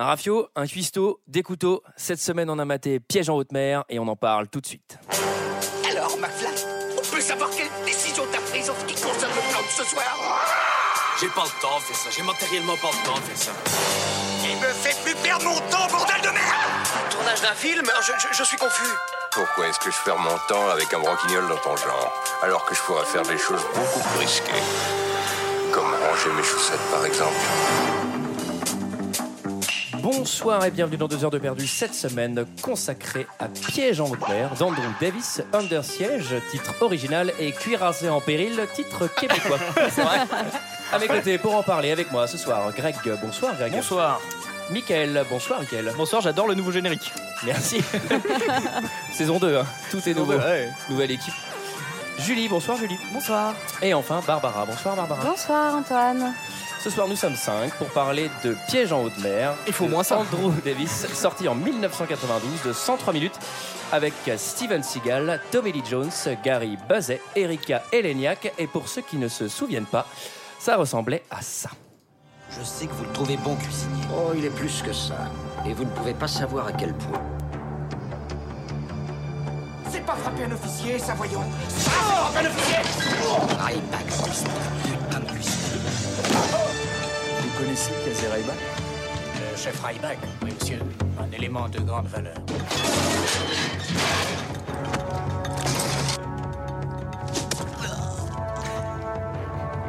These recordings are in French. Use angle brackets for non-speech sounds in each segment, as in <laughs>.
Un rafio, un cuistot, des couteaux. Cette semaine, on a maté Piège en haute mer et on en parle tout de suite. Alors, McFly, on peut savoir quelle décision t'as prise en ce qui concerne le plan de ce soir? J'ai pas le temps de faire ça, j'ai matériellement pas le temps de faire ça. Il me fait plus perdre mon temps, bordel de merde Tournage d'un film? Je, je- je suis confus. Pourquoi est-ce que je perds mon temps avec un branquignol dans ton genre, alors que je pourrais faire des choses beaucoup plus risquées? Comme ranger mes chaussettes, par exemple. Bonsoir et bienvenue dans 2 heures de perdu cette semaine consacrée à Piège en haute mer d'Andrew Davis, Under Siège, titre original et Cuirassé en péril, titre québécois. <laughs> C'est vrai À mes côtés pour en parler avec moi ce soir, Greg. Bonsoir Greg. Bonsoir. Michael. Bonsoir Michael. Bonsoir, j'adore le nouveau générique. Merci. <laughs> Saison 2, hein. tout est nouveau. Ouais. Nouvelle équipe. Julie, bonsoir Julie. Bonsoir. Et enfin Barbara. Bonsoir Barbara. Bonsoir Antoine. Ce soir, nous sommes cinq pour parler de Piège en haute mer. Il faut moins ça. Andrew Davis, sorti en 1992 de 103 minutes avec Steven Seagal, Tommy Lee Jones, Gary Buzet, Erika Eleniak. Et pour ceux qui ne se souviennent pas, ça ressemblait à ça. Je sais que vous le trouvez bon cuisinier. Oh, il est plus que ça. Et vous ne pouvez pas savoir à quel point. Pas frapper un officier, ça voyons Ça, frapper un officier Ryback, c'est un putain de. Vous connaissez Kazé Rayback Le chef Ryback, oui monsieur, un élément de grande valeur.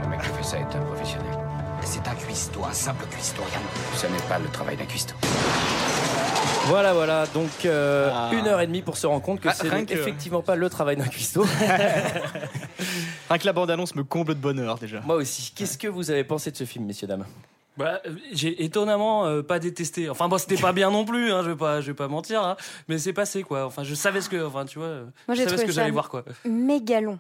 Le mec qui fait ça est un professionnel. C'est un cuistot, un simple cuistot, rien de plus. Ce n'est pas le travail d'un cuistot. Voilà, voilà. Donc, euh, Ah. une heure et demie pour se rendre compte que Ah, c'est rien que- effectivement pas le travail d'un cuistot. <laughs> Rien que la bande-annonce me comble de bonheur déjà. Moi aussi. Qu'est-ce que vous avez pensé de ce film, messieurs, dames? Bah, euh, j'ai étonnamment euh, pas détesté. Enfin bon, c'était pas bien non plus, hein, je vais pas, je vais pas mentir, hein, mais c'est passé quoi. Enfin, je savais ce que, enfin tu vois, Moi, je j'ai savais ce que j'allais voir quoi. méga long.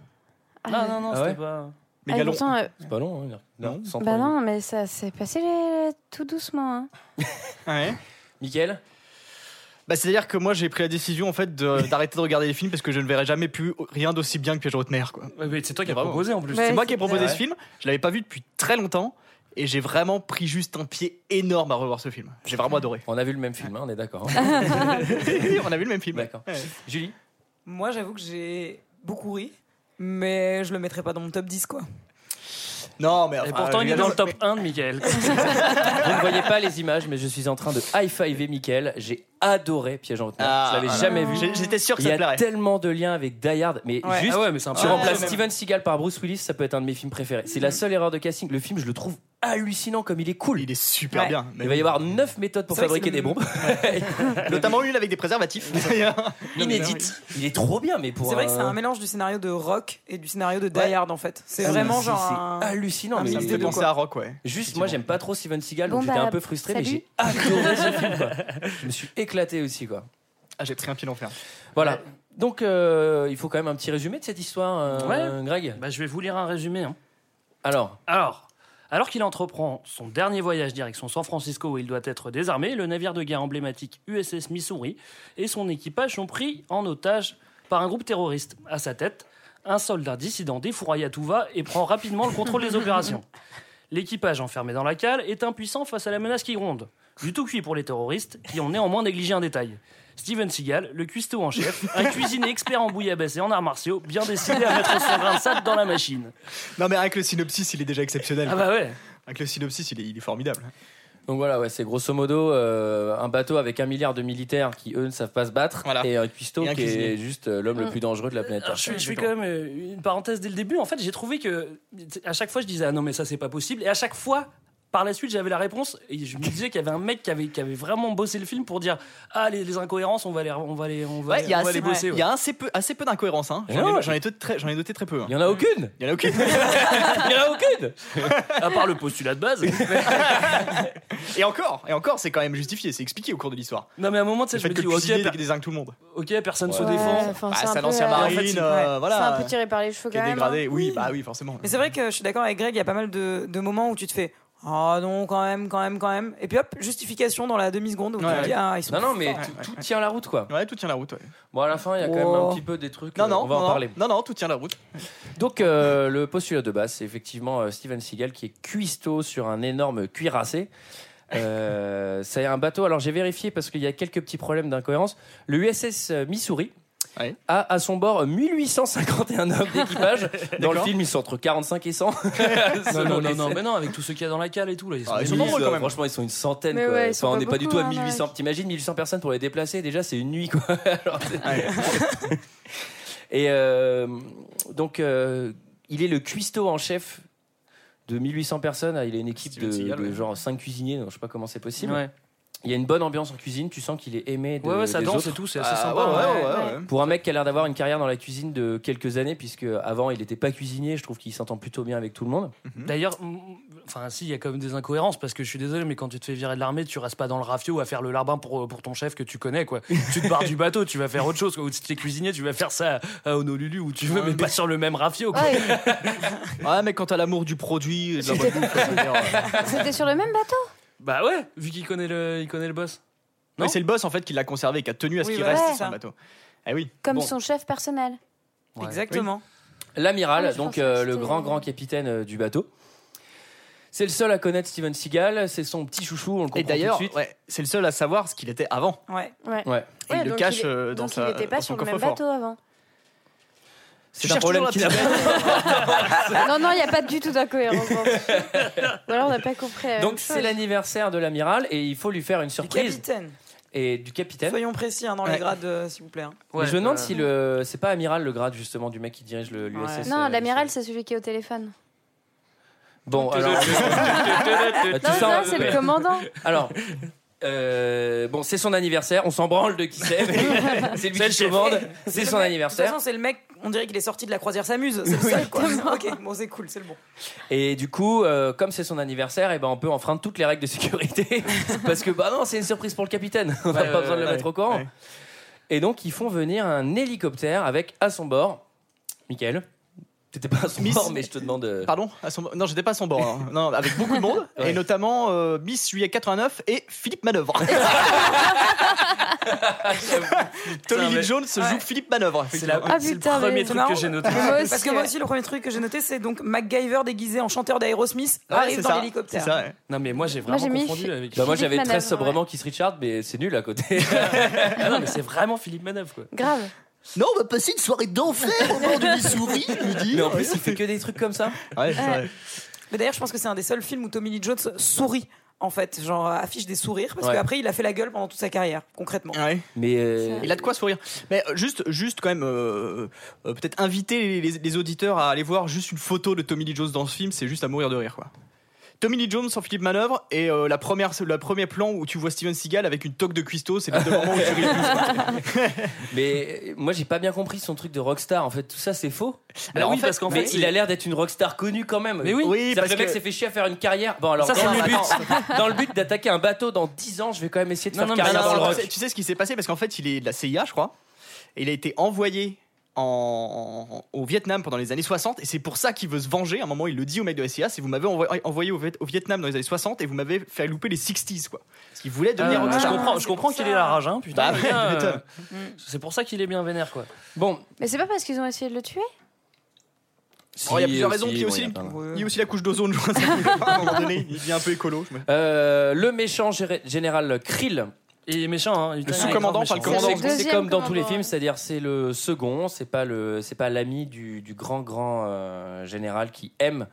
Non, non, non, Ah c'était ouais? pas. Mais Ah, galon. pourtant, euh, C'est pas long, hein Non. 103 bah non, mais ça s'est passé tout doucement. hein. Ouais? Michael? Bah, c'est-à-dire que moi j'ai pris la décision en fait de- <laughs> d'arrêter de regarder les films parce que je ne verrai jamais plus rien d'aussi bien que Piège mer quoi. Ouais, mais c'est toi qui as Vraiment. proposé en plus. Ouais. c'est moi qui ai proposé ce film, je l'avais pas vu depuis très longtemps et j'ai vraiment pris juste un pied énorme à revoir ce film. J'ai vraiment adoré. On a vu le même film, hein, on est d'accord. hein. <laughs> On a vu le même film. D'accord. Ouais. Julie? Moi, j'avoue que j'ai beaucoup ri, mais je le mettrais pas dans mon top 10, quoi. Non, mais Et enfin, pourtant, il est dans le top 1 de Michael. <laughs> Vous ne voyez pas les images, mais je suis en train de high-fiver Michael. J'ai adoré Piège en haute mer. Ah, je l'avais jamais vu. J'ai- J'étais sûr que Il y ça a plairait. tellement de liens avec Die Hard, mais Ouais. juste. Ah ouais, mais c'est un Tu peu- remplaces Steven Seagal par Bruce Willis, ça peut être un de mes films préférés. C'est la seule erreur de casting. Le film, je le trouve hallucinant comme il est cool. Il est super Ouais. bien. Il va y avoir neuf méthodes pour C'est vrai que fabriquer des c'est bombes. <laughs> Notamment une avec des préservatifs. <laughs> Inédite. Il est trop bien, mais pour. C'est vrai que c'est un- un mélange du scénario de Rock et du scénario de Die Ouais. Hard, en fait. C'est Ah, vraiment genre. c'est un- hallucinant. un mais Ça me fait penser à Rock, ouais. Juste, moi, j'aime pas trop Steven Seagal, donc Bon, j'étais bah, un peu frustré, mais salut. j'ai adoré ce <laughs> film. quoi. Je me suis éclaté aussi, quoi. Ah, j'ai pris un pied d'enfer. Voilà. Donc, euh, il faut quand même un petit résumé de cette histoire, euh, Greg? Bah, je vais vous lire un résumé. hein. Alors, Alors, alors qu'il entreprend son dernier voyage direction San Francisco où il doit être désarmé, le navire de guerre emblématique USS Missouri et son équipage sont pris en otage par un groupe terroriste. À sa tête, un soldat dissident défouraille à et prend rapidement le contrôle des opérations. L'équipage enfermé dans la cale est impuissant face à la menace qui gronde. Du tout cuit pour les terroristes, qui ont néanmoins négligé un détail. Steven Seagal, le cuistot en chef, un cuisinier expert en bouillabaisse et en arts martiaux, bien décidé à mettre son grain de sable dans la machine. Non, mais avec le synopsis, il est déjà exceptionnel. Ah bah ouais Avec le synopsis, il est, il est formidable. donc voilà, ouais, c'est grosso modo euh, un bateau avec un milliard de militaires qui, eux, ne savent pas se battre, Voilà. et un cuistot Et un qui est juste euh, l'homme le plus dangereux de la planète. Alors, je, fais- je fais quand même euh, une parenthèse dès le début. En fait, j'ai trouvé que à chaque fois, je disais ah non mais ça c'est pas possible. Et à chaque fois, par la suite, j'avais la réponse et je me disais qu'il y avait un mec qui avait, qui avait vraiment bossé le film pour dire ah les, les incohérences, on va les, on va les, on va, Ouais, il y a on va assez, les bosser. il ouais. y a assez peu, assez peu d'incohérences. Hein. J'en ai, ouais. j'en ai noté très, j'en ai noté très peu. hein. Il y en a aucune Il y en a aucune. <laughs> Il y en a aucune <laughs> À part le postulat de base. <laughs> et encore, et encore, c'est quand même justifié, c'est expliqué au cours de l'histoire. non mais à un moment, tu sais, Le je fait me que dis ok, per- tout le monde. ok, personne se Ouais, défend. enfin, Bah, c'est un à peu, l'ancien euh, marine, en fait, c'est- euh, C'est un peu tiré par les cheveux Qui quand est même. dégradé. hein. Oui, bah oui, forcément. Mais c'est vrai que je suis d'accord avec Greg, il y a pas mal de, de moments où tu te fais Ah non, quand même, quand même, quand même. Et puis hop, justification dans la demi-seconde Ouais. Ah, ils sont Non, non, mais forts. tout, tout tient la route, quoi. Ouais, tout tient la route. Ouais. Bon, à la fin, il y a quand même un Oh. petit peu des trucs. Non, euh, non, on va non, en parler. Non, non, tout tient la route. Donc, euh, le postulat de base, c'est effectivement euh, Steven Seagal qui est cuistot sur un énorme cuirassé. Euh, <laughs> c'est un bateau. Alors j'ai vérifié parce qu'il y a quelques petits problèmes d'incohérence. Le USS Missouri Ouais. a à son bord 1851 hommes d'équipage. <laughs> Dans le film, ils sont entre 45 et 100. <laughs> Non, non, non, mais non, avec tout ce qu'il y a dans la cale et tout. Là, ils sont Ah, ils sont Ils, nombreux, quand même. Franchement, ils sont une centaine. Quoi. ouais, Enfin, on n'est pas du tout à hein, 1800. mec. T'imagines 1800 personnes pour les déplacer Déjà, c'est une nuit. Quoi. <laughs> Alors, et euh, donc, euh, il est le cuistot en chef de 1800 personnes. Il a une équipe de, genre 5 cuisiniers. Donc, je sais pas comment c'est possible. Ouais, Il y a une bonne ambiance en cuisine. Tu sens qu'il est aimé de, ouais, ouais, ça des danse autres. et tout, c'est assez Ah, sympa. ouais, ouais. ouais, ouais, ouais. Pour un mec qui a l'air d'avoir une carrière dans la cuisine de quelques années, puisque avant il n'était pas cuisinier, je trouve qu'il s'entend plutôt bien avec tout le monde. D'ailleurs, mm, enfin, si, il y a quand même des incohérences parce que je suis désolé, mais quand tu te fais virer de l'armée, tu restes pas dans le rafio à faire le larbin pour, pour ton chef que tu connais, quoi. tu te barres du bateau, tu vas faire autre chose, quoi. Ou si tu es cuisinier, tu vas faire ça à Honolulu où tu veux, mais pas sur le même rafio, quoi. Ouais, <laughs> Ouais, mais quand t'as l'amour du produit, <laughs> euh, C'était sur le même bateau? Bah ouais, vu qu'il connaît le, il connaît le boss. Non oui, c'est le boss en fait qui l'a conservé et qui a tenu à ce Oui, qu'il voilà, reste c'est sur ça. le bateau. Eh oui. Comme Bon. son chef personnel. Ouais. Exactement. L'amiral, Ah, je donc pensais que euh, le c'était- grand grand capitaine euh, du bateau. C'est le seul à connaître Steven Seagal, c'est son petit chouchou, on le comprend Et d'ailleurs, tout de suite. ouais, c'est le seul à savoir ce qu'il était avant. Ouais. Ouais. Ouais. Et Ouais, il le donc cache est- euh, dans donc sa il n'était pas dans son sur le même coffre-fort. bateau avant. C'est un problème toujours qu'il la a. Ah <laughs> non, non, il n'y a pas du tout d'incohérence. alors on n'a pas compris. la Donc c'est l'anniversaire de l'amiral et il faut lui faire une Du surprise. capitaine. Et du capitaine. Soyons précis hein, dans les Ouais. grades, euh, s'il vous plaît. hein. Ouais, je me demande euh, si le c'est pas amiral le grade justement du mec qui dirige le l'USS. Non, euh, l'amiral, c'est celui qui est au téléphone. Bon alors. Non, Tout ça, ça, c'est ouais. le commandant. Alors, euh, bon, c'est son anniversaire, on s'en branle de qui c'est, mais <laughs> c'est lui qui commande, c'est son mec- De anniversaire. toute façon, c'est le mec, on dirait qu'il est sorti de la croisière s'amuse. C'est quoi. ok, bon, c'est cool, c'est le bon. Et du coup, euh, comme c'est son anniversaire, et ben on peut enfreindre toutes les règles de sécurité, <laughs> parce que bah non, c'est une surprise pour le capitaine, <laughs> on n'a Ouais, pas ouais, besoin de le ouais, mettre au courant. ouais. Et donc, ils font venir un hélicoptère avec à son bord, Michael. T'étais pas à son Miss- bord, mais je te demande. de- Pardon? À son... Non, j'étais pas à son bord. hein. Non, avec beaucoup de monde, <laughs> Ouais. et notamment euh, Miss Juillet 89 et Philippe Manœuvre. <laughs> <laughs> Tommy Lee mais- Jones se Ouais. joue Philippe Manœuvre. C'est la- Ah, c'est le premier mais- truc que j'ai noté. Moi Parce que moi aussi, le premier truc que j'ai noté, c'est donc MacGyver déguisé en chanteur d'Aerosmith Ouais, arrive c'est dans l'hélicoptère. C'est ça, ouais. Non, mais moi j'ai Moi, vraiment mis confondu Phi- avec. Bah moi j'avais très sobrement Keith Richard, mais c'est nul à côté. Ah non, mais c'est vraiment Philippe Manœuvre, quoi. Grave. Non, on va passer une soirée d'enfer au bord du Missouri, je lui dis. mais en plus, il fait que des trucs comme ça. Ouais, c'est vrai. Mais d'ailleurs, je pense que c'est un des seuls films où Tommy Lee Jones sourit. En fait, genre affiche des sourires parce Ouais. qu'après il a fait la gueule pendant toute sa carrière, concrètement. Ouais. Mais euh, Il a de quoi sourire. Mais euh, juste, juste quand même, euh, euh, peut-être inviter les, les auditeurs à aller voir juste une photo de Tommy Lee Jones dans ce film, c'est juste à mourir de rire, quoi. Tommy Lee Jones sans Philippe Manœuvre et euh, la première, le premier plan où tu vois Steven Seagal avec une toque de cuistot, c'est le moment où tu ris plus. <laughs> Mais euh, moi j'ai pas bien compris son truc de rockstar. En fait, tout ça c'est faux. Alors en oui, fait- parce qu'en Mais fait, il a l'air d'être une rockstar connue quand même. Mais oui. Parce que le mec s'est fait chier à faire une carrière. Bon alors Ça, dans, c'est le but, dans le but d'attaquer un bateau dans 10 ans, je vais quand même essayer de Non, faire non, carrière alors, dans le Alors, rock. tu sais ce qui s'est passé? Parce qu'en fait, il est de la CIA, je crois, et il a été envoyé en, au Vietnam pendant les années 60 et c'est pour ça qu'il veut se venger. À un moment, il le dit au mec de la CIA, c'est vous m'avez envoyé, envoyé au, Viet- au Vietnam dans les années 60 et vous m'avez fait louper les 60s quoi. Parce qu'il voulait devenir Ah, je comprends, je comprends qu'il ait la rage, hein, putain. Bah, euh, <laughs> c'est pour ça qu'il est bien vénère, quoi. Bon, Mais c'est pas parce qu'ils ont essayé de le tuer? Oh, il y a plusieurs Si, raisons. Puis il y a bon, aussi, il y a plein de- Ouais. il y a aussi la couche d'ozone, je crois. à un moment donné, il devient un peu écolo. je me- Euh, le méchant gé- général Krill. Il est méchant, hein. Le il est sous-commandant, pas le commandant. C'est- comme dans tous les films, c'est-à-dire c'est le second, c'est pas le, c'est pas l'ami du, du grand grand euh, général qui aime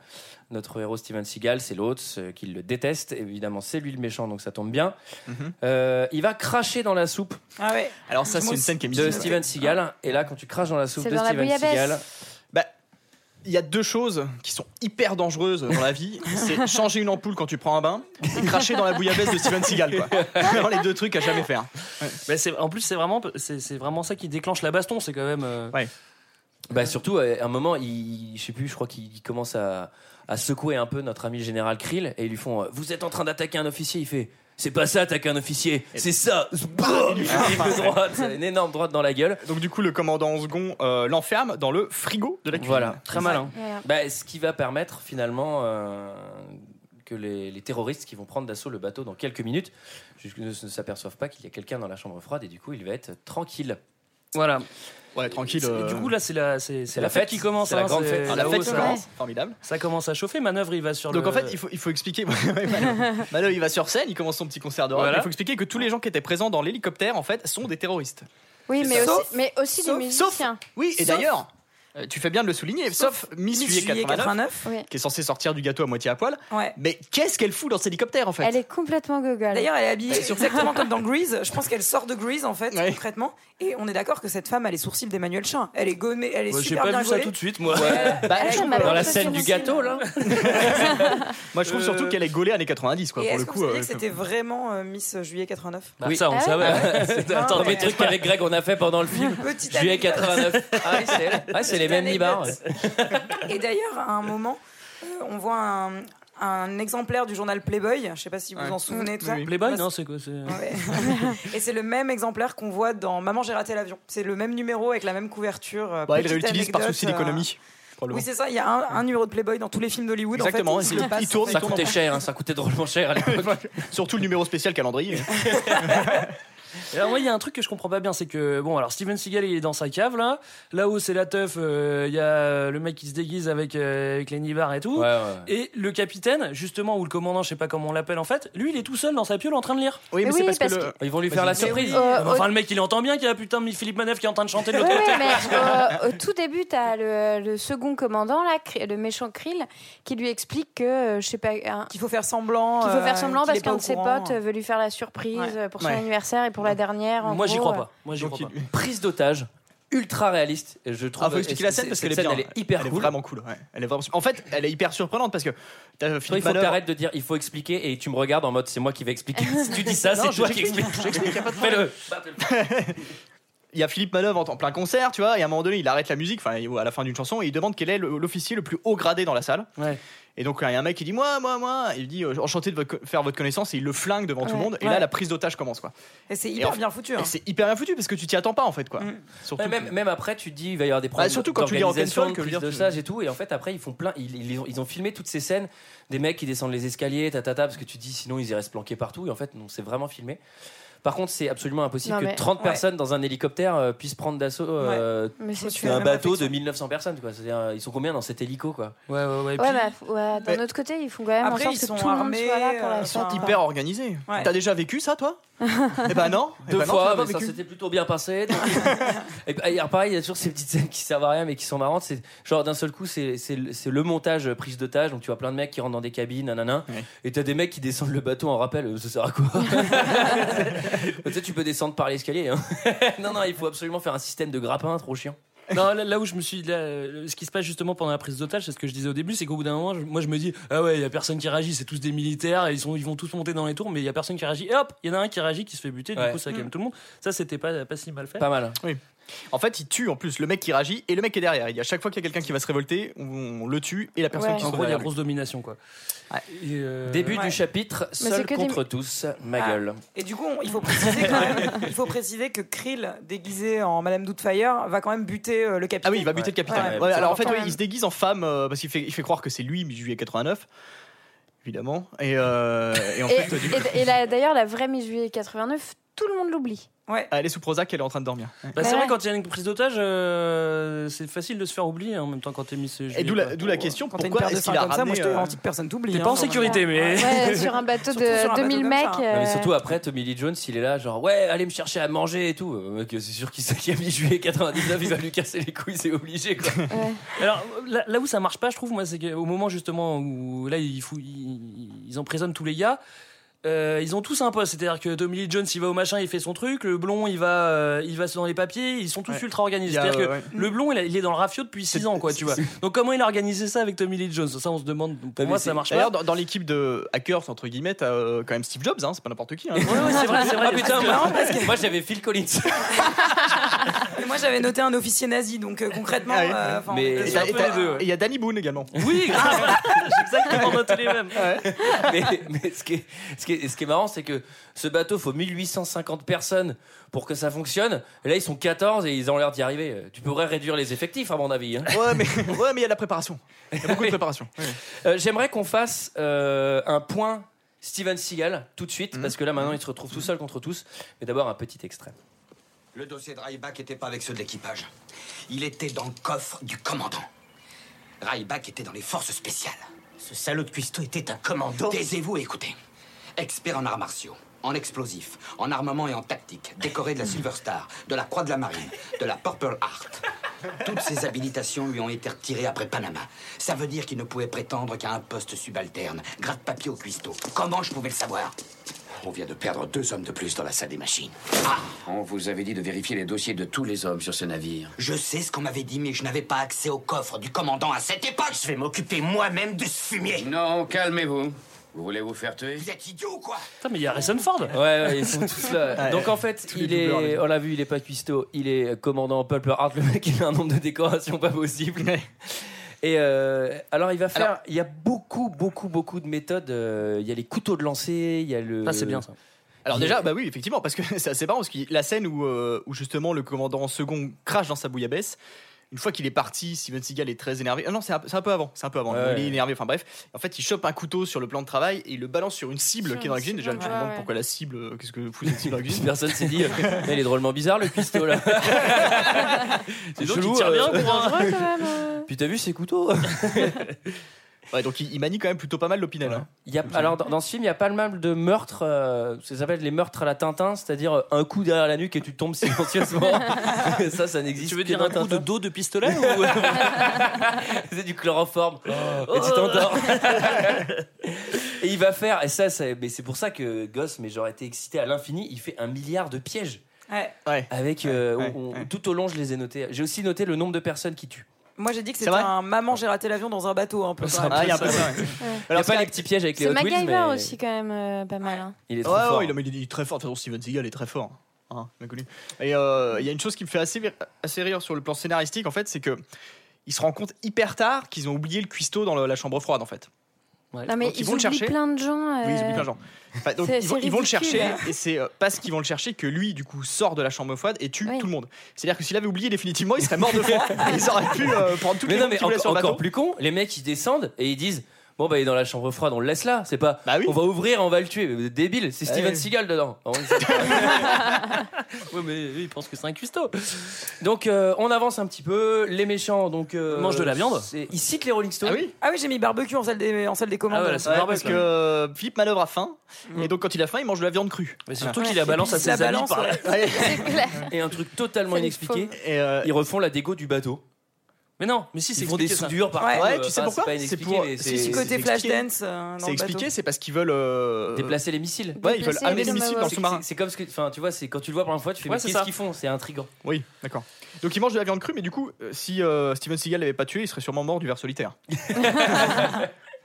notre héros Steven Seagal, c'est l'autre qui le déteste. Évidemment, c'est lui le méchant, donc ça tombe bien. Mhm. Euh, il va cracher dans la soupe Ah ouais. Alors ça, c'est une scène qui est de. Steven Seagal. Et là, quand tu craches dans la soupe de Steven. Seagal, il y a deux choses qui sont hyper dangereuses dans la vie. <laughs> C'est changer une ampoule quand tu prends un bain et cracher dans la bouillabaisse de Steven Seagal. Quoi. <laughs> Vraiment les deux trucs à jamais faire. Mais c'est- en plus, c'est vraiment, c'est c'est vraiment ça qui déclenche la baston. C'est quand même. euh, bah surtout à un moment, il, je sais plus, je crois qu'il il commence à, à secouer un peu notre ami général Krill et ils lui font euh, Vous êtes en train d'attaquer un officier Il fait C'est pas ça, attaquer un officier, c'est ça <laughs> Boum une <laughs> droite, une énorme droite dans la gueule. Donc du coup, le commandant en second euh, l'enferme dans le frigo de la cuisine. Voilà. Très malin. Bah, ce qui va permettre finalement euh, que les, les terroristes qui vont prendre d'assaut le bateau dans quelques minutes ne s'aperçoivent pas qu'il y a quelqu'un dans la chambre froide et du coup il va être tranquille. Voilà. Ouais, tranquille. Euh, Du coup, là, c'est la, c'est, c'est la la fête, qui commence. C'est la hein, grande c'est fête. ah, la là-haut, fête ça, commence. Formidable. ça commence à chauffer. Manœuvre, il va sur Donc le. en fait, il faut, il faut expliquer. <laughs> Mano, Mano, <laughs> il va sur scène, il commence son petit concert de rock. Voilà. Il faut expliquer que tous les gens qui étaient présents dans l'hélicoptère, en fait, sont des terroristes. Oui, mais Sauf- aussi, mais aussi sauf- des musiciens. Oui, et Sauf- d'ailleurs, euh, tu fais bien de le souligner, sauf, Miss Miss Juillet Juillet 89, 89. Oui. qui est censée sortir du gâteau à moitié à poil. Ouais. Mais qu'est-ce qu'elle fout dans cet hélicoptère, en fait Elle est complètement gogole. D'ailleurs, elle est habillée exactement comme dans Grease. Je pense qu'elle sort de Grease, en fait, Ouais. concrètement. Et on est d'accord que cette femme a les sourcils d'Emmanuel Chin. Elle est gommée, elle est Ouais, j'ai super pas bien vu ça tout de suite, moi. Bah, Ah, euh, Dans la scène du gâteau, là. là <laughs> moi, je trouve Euh, surtout qu'elle est gaulée années 90, quoi, Et pour le coup. euh, que c'était vraiment euh, Miss Juillet 89 Bah, Oui. Ça, on Ah savait. Attends, mais- Les trucs qu'avec Greg on a fait pendant le film. Petite Juillet anecdote. 89. Ah oui, c'est elle. C'est les Petite mêmes nibards. anecdote. Et d'ailleurs, à un moment, euh, on voit un, un exemplaire du journal Playboy. Je sais pas si vous Ouais. vous en souvenez, tout ça. Oui, oui. Playboy, non, c'est quoi <laughs> Ouais. et c'est le même exemplaire qu'on voit dans Maman j'ai raté l'avion. C'est le même numéro avec la même couverture. euh, Bah, il réutilise par souci euh, d'économie. Oui, c'est ça. Il y a un, un numéro de Playboy dans tous les films d'Hollywood. Exactement, En fait, il- se passe- il tourne, Ça coûtait cher, hein, ça coûtait drôlement cher à <laughs> l'époque. Surtout le numéro spécial calendrier. <laughs> Et alors, moi, il y a un truc que je comprends pas bien, c'est que, bon, alors Steven Seagal, il est dans sa cave, là. Là-haut, c'est la teuf, euh, il y a le mec qui se déguise avec, euh, avec les nibards et tout. Ouais, ouais. Et le capitaine, justement, ou le commandant, je sais pas comment on l'appelle en fait, lui, il est tout seul dans sa piole en train de lire. Oui, mais Mais c'est oui, parce, parce que le. Ils vont lui faire la surprise. Euh, enfin, le mec, il entend bien qu'il y a putain de Philippe Manœuvre qui est en train de chanter de l'autre oui, côté. mais <laughs> euh, au tout début, t'as le, le second commandant, là, le méchant Krill, qui lui explique que, euh, je sais pas, Qu'il faut faire semblant. qu'il faut faire euh, semblant parce qu'un de ses potes veut lui faire la surprise pour son anniversaire et pour la dernière. en Moi, j'y gros, crois euh. pas. Moi, j'y Donc, crois pas. il- Prise d'otage, ultra réaliste. Et je trouve. Ah, faut expliquer la scène parce qu'elle est bien. scène, elle est hyper elle est cool. vraiment cool. ouais. Elle est vraiment. En fait, elle est hyper surprenante parce que t'as Toi, il Philippe faut que Manœuvre. t'arrêtes de dire il faut expliquer et tu me regardes en mode c'est moi qui vais expliquer. <laughs> si tu dis ça, Non, c'est toi qui j'explique, expliques. j'explique, y a pas de <laughs> problème. Fais-le. <laughs> Il y a Philippe Manœuvre en, en plein concert, tu vois, et à un moment donné, il arrête la musique, enfin, à la fin d'une chanson, et il demande quel est le- l'officier le plus haut gradé dans la salle. Ouais. Et donc, il y a un mec qui dit Moi, moi, moi. Il dit euh, Enchanté de votre faire votre connaissance, et il le flingue devant tout le monde. Et Ouais. là, la prise d'otage commence, quoi. Et c'est Et hyper en- bien foutu. hein. C'est hyper bien foutu parce que tu t'y attends pas, en fait, quoi. Mm. Surtout même, que- même après, tu te dis il va y avoir des problèmes. Bah, surtout quand tu de je veux prise dire, de tu- sage et tout. Et en fait, après, ils font plein. Ils, ils ont, ils ont filmé toutes ces scènes des mecs qui descendent les escaliers, tatata, parce que tu te dis sinon ils iraient se planquer partout. Et en fait, non, c'est vraiment filmé. Par contre, c'est absolument impossible Non, que mais- 30 Ouais. personnes dans un hélicoptère euh, puissent prendre d'assaut. euh, un bateau de réflexion. 1900 personnes, quoi. C'est-à-dire, ils sont combien dans cet hélico, quoi? Ouais, ouais, ouais. Et Ouais, puis- bah, ouais, d'un autre côté, ils font quand même Après, en ils sorte sont que tout le monde armés, soit là pour euh, la ils Ils sont hyper organisés. Ouais. T'as déjà vécu ça, toi? <laughs> Eh ben non. Eh Deux ben non, fois, pas mais ça s'était plutôt bien passé. donc- <laughs> et puis, alors, pareil, il y a toujours ces petites scènes qui servent à rien mais qui sont marrantes. C'est genre d'un seul coup, c'est c'est le c'est le montage prise d'otage. Donc tu vois plein de mecs qui rentrent dans des cabines, nanana. Et t'as des mecs qui descendent le bateau en rappel. Ça sert à quoi? <laughs> <laughs> Tu sais, tu peux descendre par l'escalier. hein. <laughs> non, non, il faut absolument faire un système de grappin, trop chiant. Non, là, là où je me suis. là, euh, ce qui se passe justement pendant la prise d'otage, c'est ce que je disais au début, c'est qu'au bout d'un moment, je- moi je me dis Ah ouais, il y a personne qui réagit, c'est tous des militaires, et ils, sont, ils vont tous monter dans les tours, mais il y a personne qui réagit. Et hop, il y en a un qui réagit, qui se fait buter, du Ouais. coup ça calme tout le monde. Ça, c'était pas, pas si mal fait. Pas mal. En fait, il tue en plus le mec qui réagit et le mec qui est derrière. Il dit à chaque fois qu'il y a quelqu'un qui va se révolter, on, on le tue et la personne Ouais. qui En se gros, il y a grosse domination, quoi. Ouais. Euh, Début ouais. du chapitre, c'est seul que des- contre tous, ma Ah. gueule. Et du coup, on- il faut préciser quand même, <laughs> il faut préciser que Krill, déguisé en Madame Doubtfire, va quand même buter euh, le Ah capitaine. oui, il va buter le capitaine. Ouais, Ouais, ouais, alors en fait, il se déguise en femme euh, parce qu'il fait, il fait croire que c'est lui, mi-juillet 89, évidemment. Et, euh, et en Et, fait, d'ailleurs, la vraie mi-juillet 89, tout le monde l'oublie. Ouais. elle est sous Prozac, elle est en train de dormir. bah, c'est vrai, quand il y a une prise d'otage, euh, c'est facile de se faire oublier hein, en même temps quand t'es mis ce Et d'où la, question Quand t'as une pourquoi est-ce qu'il a comme ça, moi ramené je te euh, garantis que personne t'oublie. T'es hein, pas en genre, sécurité, mais. Ouais, sur un bateau de bateau 2000 comme mecs. mais euh, surtout après, Tommy Lee Jones, il est là, genre ouais, allez me chercher à manger et tout. Euh, c'est sûr qu'il sait qu'il a mis juillet 99, il va lui casser les couilles, c'est obligé quoi. ouais. Alors là, là où ça marche pas, je trouve, moi, c'est qu'au moment justement où là ils, fou- ils, ils emprisonnent tous les gars. Euh, ils ont tous un poste, c'est-à-dire que Tommy Lee Jones il va au machin, il fait son truc, le blond il va, euh, il va dans les papiers, ils sont tous Ouais. ultra organisés. C'est-à-dire que ouais. le blond il, a- il est dans le rafio depuis 6 ans, quoi, tu vois. Donc comment il a organisé ça avec Tommy Lee Jones? Ça on se demande. Pour moi ça marche pas. D'ailleurs, dans, dans l'équipe de hackers, entre guillemets, t'as euh, quand même Steve Jobs, hein, c'est pas n'importe qui. Hein. Ouais, ouais, c'est vrai, c'est vrai. Ah putain, c'est marrant moi, parce que- moi, j'avais Phil Collins. Et <laughs> moi j'avais noté un officier nazi, donc euh, concrètement. Ah euh, Mais- on- il y a Danny Boone également. Oui, grave. <laughs> J'ai exactement noté les mêmes. mais mais ce, qui est, ce, qui est, ce qui est marrant, c'est que ce bateau, faut 1850 personnes pour que ça fonctionne. Et là, ils sont 14 et ils ont l'air d'y arriver. Euh, Tu pourrais réduire les effectifs, à mon avis. hein. Ouais, mais ouais, mais il y a de la préparation. Il y a beaucoup de préparation. <laughs> Euh, J'aimerais qu'on fasse euh, un point Steven Seagal tout de suite, Mhm. parce que là, maintenant, il se retrouve tout seul contre tous. Mais d'abord, un petit extrait. Le dossier de Ryback était pas avec ceux de l'équipage. Il était dans le coffre du commandant. Ryback était dans les forces spéciales. Ce salaud de cuistot était un commando. Taisez-vous et écoutez. Expert en arts martiaux, en explosifs, en armement et en tactique, décoré de la Silver Star, de la Croix de la Marine, de la Purple Heart. Toutes ces habilitations lui ont été retirées après Panama. Ça veut dire qu'il ne pouvait prétendre qu'à un poste subalterne, gratte-papier au cuistot. Comment je pouvais le savoir? On vient de perdre deux hommes de plus dans la salle des machines. On vous avait dit de vérifier les dossiers de tous les hommes sur ce navire. Je sais ce qu'on m'avait dit, mais je n'avais pas accès au coffre du commandant à cette époque. Je vais m'occuper moi-même de ce fumier. Non, calmez-vous. Vous voulez vous faire tuer? Vous êtes idiot ou quoi? Putain, mais il y a Harrison Ford. Ouais, ouais, ils sont tous là. <laughs> Ouais. Donc en fait, Tous les il est, on l'a vu, il est pas cuistot, il est commandant Pulp Art. Le mec, il a un nombre de décorations pas possible. Et euh, alors, il va faire. Alors- il y a beaucoup, beaucoup, beaucoup de méthodes. euh, Il y a les couteaux de lancer, il y a le. Ça, c'est bien ça. Alors déjà, bah oui, effectivement, parce que <laughs> c'est assez marrant, parce que la scène où, euh, où justement le commandant second crache dans sa bouillabaisse, une fois qu'il est parti, Steven Seagal est très énervé. Ah non, c'est un, peu avant, c'est un peu avant. Ouais. Il est énervé, enfin bref. En fait, il chope un couteau sur le plan de travail et il le balance sur une cible Sur qui est dans la cuisine. Déjà, tu te ouais, demandes pourquoi la cible, euh, qu'est-ce que fout cette cible dans la cuisine Personne s'est dit, euh, Mais il est drôlement bizarre le là. <laughs> c'est Donc, chelou. il tire bien euh. pour un. Dangereux, quand même. euh. Puis t'as vu ses couteaux? <laughs> Ouais, donc il, il manie quand même plutôt pas mal l'opinel. hein. Il y a, alors dans, dans ce film, il y a pas mal de meurtres. euh, ça s'appelle les meurtres à la Tintin, c'est-à-dire euh, un coup derrière la nuque et tu tombes silencieusement. <laughs> ça, ça n'existe. Tu veux dire un coup de dos de pistolet ou... <laughs> C'est du chloroforme. et tu t'endors. <laughs> et il va faire, et ça, ça- mais c'est pour ça que gosse, mais j'aurais été excité à l'infini. Il fait un milliard de pièges. Ouais. Ouais. Avec euh, Ouais, on- on- ouais. tout au long, je les ai notés. J'ai aussi noté le nombre de personnes qui tuent. Moi, j'ai dit que C'est c'était vrai un maman, j'ai raté l'avion dans un bateau, un peu. C'est. Ah, il y a un peu ça. ouais. Il n'y a Alors, pas les petits pièges avec les C'est Hot Wheels, MacGyver mais aussi, quand même, euh, pas mal. hein. il est trop Ouais, fort. ouais, il est, il est très fort. De toute façon, Steven Seagal est très fort. Hein, bien connu. Et euh, il y a une chose qui me fait assez, assez rire sur le plan scénaristique, en fait, c'est que ils se rendent compte hyper tard qu'ils ont oublié le cuistot dans le- la chambre froide, en fait. Non, mais Donc, ils ils, vont le chercher. plein de gens. Oui, ils euh, oublient plein de gens. Enfin, donc, ils, vont, c'est ils vont le chercher, et c'est euh, parce qu'ils vont le chercher que lui, du coup, sort de la chambre froide et tue Oui. tout le monde. C'est-à-dire que s'il avait oublié définitivement, il serait mort de froid et <laughs> ils auraient pu euh, prendre toutes Mais les non, mais encore, sur le encore bateau. plus con, les mecs ils descendent et ils disent Bon, bah il est dans la chambre froide, on le laisse là. C'est pas Bah oui. on va ouvrir, on va le tuer. Mais vous êtes débile, c'est Steven Ouais. Seagal dedans. <laughs> Ouais, mais lui, il pense que c'est un cuistot. donc euh, on avance un petit peu. Les méchants donc euh, Mangent de la viande. c'est- Ils citent les Rolling Stones. Ah oui Ah oui, j'ai mis barbecue en salle des, en salle des commandes. Ah voilà, c'est Ouais, parce que euh, Philippe Manœuvre a faim Mm. et donc quand il a faim il mange de la viande crue. Mais surtout qu'il la balance à il la ses amis balance, par. <laughs> Et un truc totalement inexpliqué. Et, euh, Ils refont la déco du bateau. Mais non, mais si, c'est Ils font des expliqué, ça. soudures partout. Ouais. Ouais, euh, tu sais pourquoi C'est C'est pour- c'est Petit c'est côté expliqué. Flashdance. euh, dans c'est le expliqué, bateau. c'est parce qu'ils veulent euh, déplacer les missiles. Ouais, ils veulent Déplacer amener les missiles dans le sous-marin. C'est c'est comme ce que, enfin, tu vois, c'est quand tu le vois pour la première fois, tu fais Ouais, mais c'est qu'est-ce ça. qu'ils font? C'est intriguant. Oui, d'accord. Donc il mange de la viande crue, mais du coup, euh, si euh, Steven Seagal l'avait pas tué, il serait sûrement mort du ver solitaire. <laughs>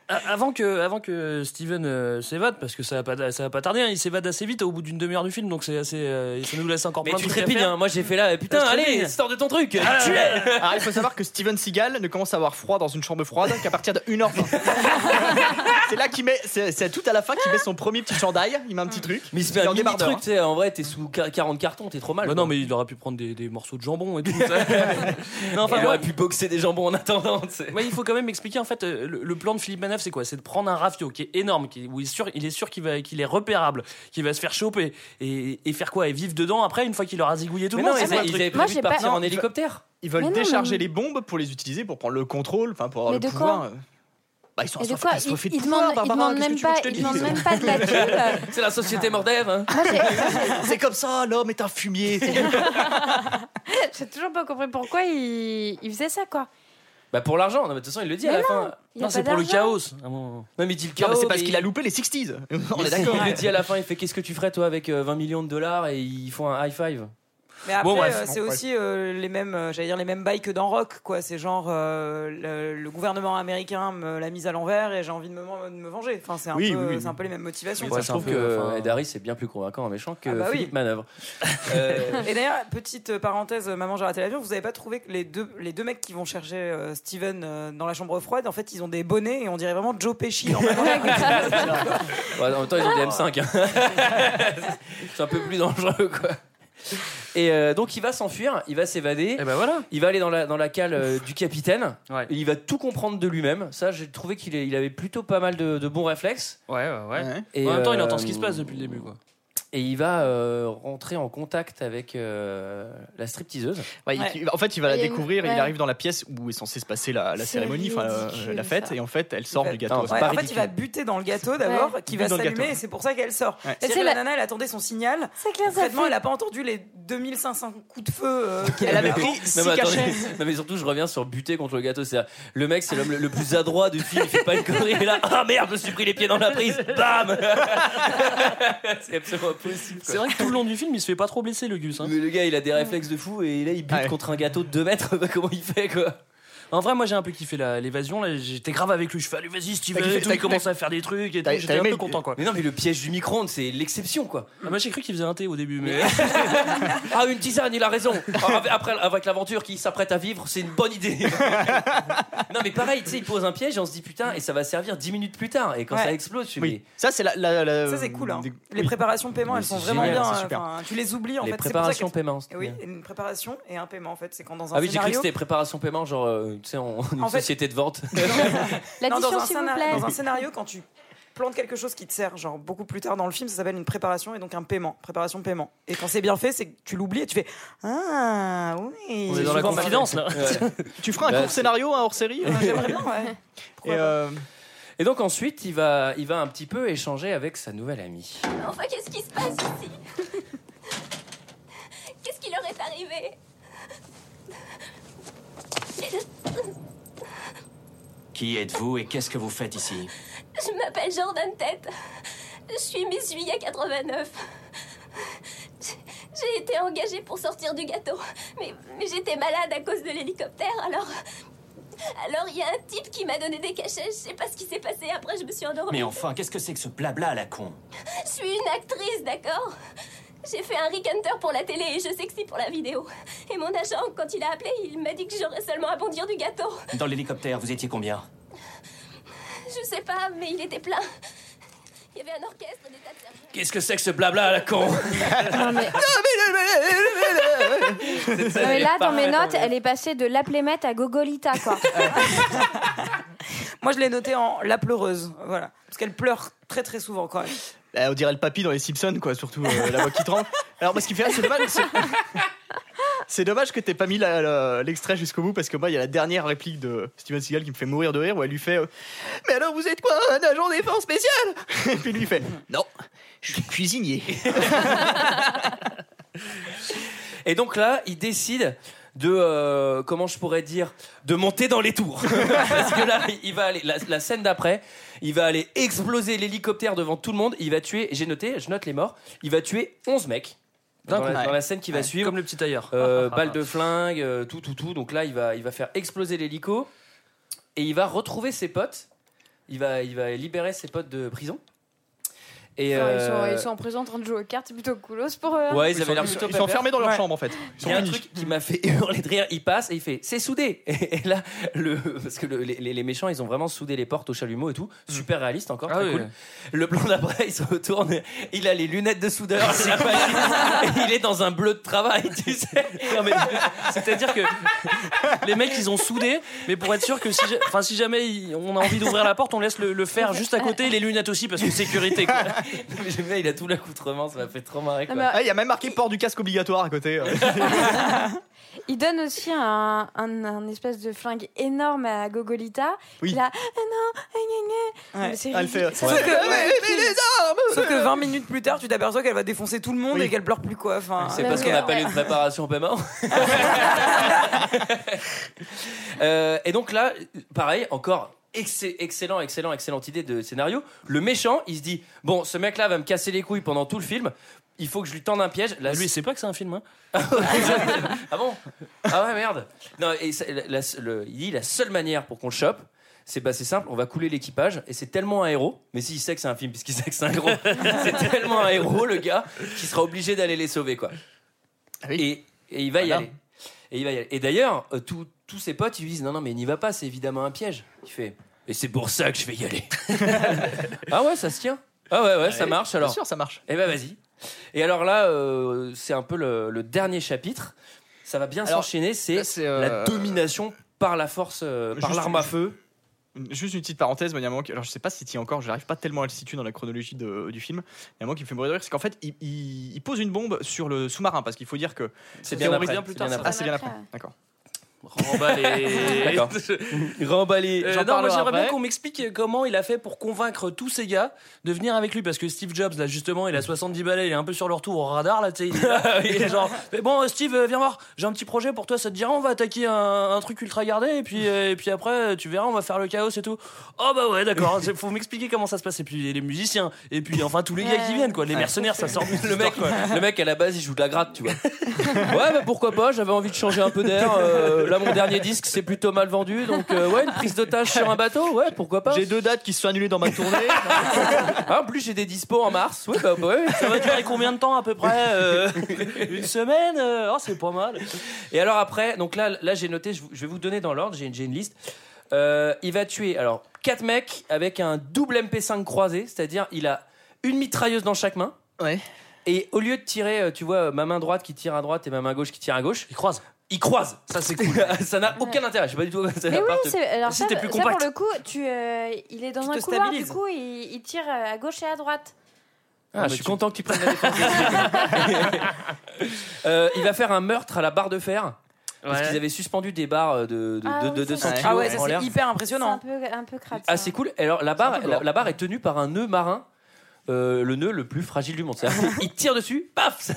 Avant que, avant que Steven euh, s'évade, parce que ça va pas, ça va pas tarder, hein, il s'évade assez vite au bout d'une demi-heure du film, donc c'est assez, euh, ça nous laisse encore Mais plein de tu trucs à trépignes, faire. hein. moi j'ai fait là, putain, Je allez, sors de ton truc, Ah, tu es Alors il faut savoir que Steven Seagal ne commence à avoir froid dans une chambre froide qu'à partir de 1h20. <laughs> c'est là qu'il met, c'est c'est tout à la fin qu'il met son premier petit chandail, il met un petit truc. Mais il se fait un en mini débardeur, truc, tu sais, en vrai, t'es sous 40 cartons, t'es trop mal. Bah quoi. non, mais il aurait pu prendre des, des morceaux de jambon et tout. ça. <laughs> non, enfin, il moi, aurait pu boxer des jambons en attendant, tu sais. Ouais, il faut quand même expliquer en fait euh, le, le plan de Philippe Manœuvre, c'est quoi? C'est de prendre un rafio qui est énorme, qui, où il est sûr, il est sûr qu'il va, qu'il est repérable, qu'il va se faire choper et, et faire quoi? Et vivre dedans après une fois qu'il aura zigouillé tout Mais le non, monde. le ils avaient Moi, prévu j'ai de partir pas- en hélicoptère. Ils veulent Mais non, décharger mais- les bombes pour les utiliser pour prendre le contrôle, enfin pour avoir Mais le pouvoir. Bah, ils sont Et de quoi Ils de ils pouvoir, demandent ils demandent même pas ils demandent même pas de la thune. <laughs> C'est la société Mordev. Hein. <laughs> C'est comme ça, l'homme est un fumier. <laughs> j'ai toujours pas compris pourquoi ils ils faisaient ça, quoi. Bah pour l'argent, non, mais de toute façon, il le dit à la fin. Il y a Non, c'est pour le d'argent. chaos. Ah bon. Non, mais il dit le Non, chaos. mais c'est parce mais qu'il a loupé les 60s. <laughs> On il- est d'accord. Il le dit à la fin, il fait Qu'est-ce que tu ferais toi avec euh, 20 millions de dollars et ils font un high five? Mais après, Bon, euh, c'est Bon, aussi euh, les mêmes, euh, j'allais dire les mêmes bails que dans Rock, quoi. C'est genre euh, le, le gouvernement américain me l'a mise à l'envers et j'ai envie de me, de me venger. Enfin, c'est un, Oui, un peu les mêmes motivations. Moi, je trouve que enfin- Ed Harris est bien plus convaincant en méchant que Ah bah. Philippe Manœuvre. <laughs> Euh, Et d'ailleurs, petite parenthèse, maman j'ai raté l'avion, vous avez pas trouvé que les deux, les deux mecs qui vont chercher euh, Steven euh, dans la chambre froide, en fait, ils ont des bonnets et on dirait vraiment Joe Pesci. <laughs> Ouais, en même temps, ils ont des M5. hein. <laughs> c'est un peu plus dangereux, quoi. Et euh, donc, il va s'enfuir, il va s'évader. Et ben voilà. Il va aller dans la, dans la cale euh, du capitaine. Ouais. Et il va tout comprendre de lui-même. Ça, j'ai trouvé qu'il est- il avait plutôt pas mal de, de bons réflexes. Ouais, ouais, ouais. Et, en même temps, il euh, entend ce qui se passe depuis le début, quoi. Et il va euh, rentrer en contact avec euh, la stripteaseuse. Ouais, il- Ouais. il- en fait, il va la une- découvrir et il arrive dans la pièce où est censée se passer la, cérémonie, enfin la- ridicule, la fête, ça. et en fait, elle sort du gâteau. Non, en fait, il va buter dans le gâteau d'abord, Ouais. qui va s'allumer et c'est pour ça qu'elle sort. C'est que la la- nana, elle attendait son signal. C'est clair, ça fait- elle a pas entendu les 2500 coups de feu euh, <laughs> qu'il Elle avait pris Non mais, attendez, cachets. <laughs> non, mais surtout je reviens sur buter contre le gâteau. C'est le mec c'est l'homme le, plus adroit du film. Il fait pas une connerie. Il est là. Ah merde, je me suis pris les pieds dans la prise. Bam. <laughs> c'est absolument C'est vrai que tout le long du film, il se fait pas trop blesser, le Gus. hein. Mais le gars il a des réflexes de fou et là il bute ouais. contre un gâteau de 2 mètres. Bah, <laughs> comment il fait quoi? En vrai, moi j'ai un peu kiffé la- l'évasion. là, J'étais grave avec lui. Je fais allez, vas-y, Steven. T'as kiffé- et tout, t'as- il commence à faire des trucs et tout. t'as- J'étais un aimé peu le- content quoi. Mais non mais le piège du micro-ondes c'est l'exception quoi. Ah, moi j'ai cru qu'il faisait un thé au début, mais. <laughs> Ah une tisane il a raison. Après avec l'aventure qu'il s'apprête à vivre c'est une bonne idée. <laughs> non mais pareil tu sais il pose un piège et on se dit putain et ça va servir 10 minutes plus tard et quand Ouais. ça explose je suis Oui, ça c'est la, la- la- Ça, c'est cool. hein. des- Les oui. préparations de paiement, Mais elles sont c'est vraiment génial, bien. c'est super. enfin, tu les oublies en les fait. C'est pour ça préparations qu'elles- paiement. oui, une préparation et un paiement en fait. C'est quand dans un Ah oui, j'ai cru que scénario. c'était préparation paiement, genre, euh, tu sais, en, une En fait- société de vente. <laughs> Non, dans, L'addition, un s'il vous plaît. dans un scénario, quand tu plantes quelque chose qui te sert, genre beaucoup plus tard dans le film, ça s'appelle une préparation et donc un paiement. Préparation paiement. Et quand c'est bien fait, c'est que tu l'oublies et tu fais Ah oui. On est dans la confidence là. Tu feras un Bah, court scénario, un hors série J'aimerais bien, ouais. Et euh, Et donc ensuite, il va, il va un petit peu échanger avec sa nouvelle amie. Enfin, qu'est-ce qui se passe ici? Qu'est-ce qui leur est arrivé? Qui êtes-vous et qu'est-ce que vous faites ici? Je m'appelle Jordan Tête. Je suis Miss Juillet 89. J'ai- été engagée pour sortir du gâteau, mais, mais j'étais malade à cause de l'hélicoptère, alors... Alors il y a un type qui m'a donné des cachets, je sais pas ce qui s'est passé, après je me suis endormie. Mais enfin, qu'est-ce que c'est que ce blabla à la con? Je suis une actrice, d'accord? J'ai fait un Rick Hunter pour la télé et je sexy pour la vidéo. Et mon agent, quand il a appelé, il m'a dit que j'aurais seulement à bondir du gâteau. Dans l'hélicoptère, vous étiez combien? Je sais pas, mais il était plein. Il y avait un orchestre, des tas de. Qu'est-ce que c'est que ce blabla à la con? Non, mais... <laughs> Non, mais là, dans mes notes, elle est passée de la plémette à Gogolita, quoi. <laughs> Moi, je l'ai noté en la pleureuse. Voilà. Parce qu'elle pleure très très souvent quand même. Bah, on dirait le papy dans les Simpsons, quoi, surtout euh, la voix qui tremble. Alors, ce qui fait rire, c'est dommage. <laughs> c'est- dommage que t'aies pas mis l'extrait jusqu'au bout parce que moi, il y a la dernière réplique de Steven Seagal qui me fait mourir de rire où elle lui fait euh, Mais alors, vous êtes quoi Un agent défense spécial Et puis lui fait Non, je suis cuisinier. <laughs> <laughs> Et donc là, il décide de, euh, comment je pourrais dire, de monter dans les tours. Parce que là, il va aller, la scène d'après, il va aller exploser l'hélicoptère devant tout le monde. Il va tuer, j'ai noté, je note les morts, il va tuer 11 mecs. Dans la, dans la scène qui va suivre. Comme le petit tailleur. Euh, <laughs> balle de flingue, euh, tout, tout, tout. Donc là, il va, il va faire exploser l'hélico et il va retrouver ses potes. Il va, il va libérer ses potes de prison. Et Enfin, ils, sont, euh, ils sont en prison en train de jouer aux cartes, c'est plutôt coolos pour eux. hein. Ouais, ils, Ils avaient sont, l'air plutôt ils sont enfermés dans leur Ouais. chambre en fait. Il y a un truc qui m'a fait <laughs> hurler de rire. Il passe et il fait c'est soudé. <laughs> Et là, le, parce que le- les, les méchants, ils ont vraiment soudé les portes au chalumeau et tout. Super réaliste encore, Ah très oui, cool. Le plan d'après, <laughs> il se retourne. Il a les lunettes de soudeur. il est dans un bleu de travail, tu sais. C'est-à-dire que les mecs ils ont soudé, mais pour être sûr que si, enfin, si jamais on a envie d'ouvrir la porte, on laisse le, le fer juste à côté, les lunettes aussi parce que sécurité. Quoi. <laughs> Mais il a tout l'accoutrement. Ça m'a fait trop marrer. Quoi. Non, mais, Ah, Il y a même marqué port du casque obligatoire à côté. euh. <laughs> <laughs> Il donne aussi un, un, un espèce de flingue énorme à Gogolita. Oui. Il a ah non, ah, gna, gna. Ouais. Mais c'est elle fait, ridicule. euh, Sauf que- Sauf que 20 minutes plus tard, tu t'aperçois qu'elle va défoncer tout le monde Oui. et qu'elle pleure plus quoi. Enfin, C'est Ouais, pas ce ouais, qu'on appelle ouais. une préparation au paiement. Euh, et donc là, pareil, encore ex- excellent, excellent, excellente idée de scénario. Le méchant, il se dit bon, ce mec-là va me casser les couilles pendant tout le film. Il faut que je lui tende un piège. Là, Lui, il sait pas que c'est un film. Hein. <laughs> ah bon? Ah ouais, merde. Non, et ça- la- la- le- il dit la seule manière pour qu'on le chope, c'est bah, c'est simple, on va couler l'équipage. Et c'est tellement un héros, mais s'il sait que c'est un film, puisqu'il sait que c'est un gros, <laughs> c'est tellement un héros, le gars, qu'il sera obligé d'aller les sauver, quoi. Ah oui. Et, et il va y Voilà. aller. Et, il va y aller. et d'ailleurs, euh, tous- ses potes, ils lui disent non, non, mais n'y va pas, c'est évidemment un piège. Il fait et c'est pour ça que je vais y aller. <laughs> ah ouais, ça se tient. Ah ouais, ouais, ça marche Bien alors. sûr, ça marche. Eh ben vas-y. Et alors là, euh, c'est un peu le, le dernier chapitre. Ça va bien s'enchaîner. C'est euh, la domination par la force, euh, par l'arme à feu. Juste une petite parenthèse, mais il y a un moment qui- alors je sais pas si tu encore, je n'arrive pas tellement à le situer dans la chronologie de- du film. Il y a un moment qui me fait mourir de rire, c'est qu'en fait, il, il- il pose une bombe sur le sous-marin, parce qu'il faut dire que. C'est bien théorie- après, c'est bien Ah, c'est bien après. après, d'accord. Remballé. <laughs> <laughs> Remballé. Euh, non, moi j'aimerais bien qu'on m'explique comment il a fait pour convaincre tous ces gars de venir avec lui parce que Steve Jobs là justement il a 70 balais, il est un peu sur le retour au radar là, tu sais, il est <laughs> genre mais bon euh, Steve euh, viens voir, j'ai un petit projet pour toi, ça te dirait on va attaquer un, un truc ultra gardé et puis euh, et puis après tu verras on va faire le chaos et tout. Oh bah ouais d'accord, c'est- faut m'expliquer comment ça se passe et puis les musiciens et puis enfin tous les gars qui viennent quoi, les mercenaires ça sort du Le mec, le mec à la base il joue de la gratte, tu vois. Ouais, bah pourquoi pas, j'avais envie de changer un peu d'air. euh, là, mon dernier disque c'est plutôt mal vendu, donc euh, ouais, une prise d'otage sur un bateau, ouais, pourquoi pas. J'ai deux dates qui se sont annulées dans ma tournée. <laughs> Ah, en plus, j'ai des dispos en mars, ouais, bah ouais. Ça va durer combien de temps à peu près euh, Une semaine euh, Oh c'est pas mal. Et alors après, donc là, là j'ai noté, je vais vous donner dans l'ordre, j'ai j'ai une liste. Euh, il va tuer alors quatre mecs avec un double MP5 croisé, c'est-à-dire il a une mitrailleuse dans chaque main. Ouais. Et au lieu de tirer, tu vois, ma main droite qui tire à droite et ma main gauche qui tire à gauche, Il croise. Il croise. Ça c'est cool. <laughs> ça n'a aucun intérêt. Je sais pas du tout. Ça Mais oui, c'est- alors Si ça, plus ça, pour compact. le coup, tu, euh, il est dans Tu un couloir, stabilises. du coup, il, il tire euh, à gauche et à droite. Ah, je suis content que tu prennes la défense. <laughs> Euh, il va faire un meurtre à la barre de fer. Parce Ouais. qu'ils avaient suspendu des barres de, de, Ah de- oui, de c'est 200 vrai. kilos Ah ouais, ça c'est hyper C'est un impressionnant. peu, un peu crade. Ah, c'est cool. Alors, la barre, la barre est tenue par un nœud marin. Euh, le nœud le plus fragile du monde. Qu'il tire dessus, paf ça-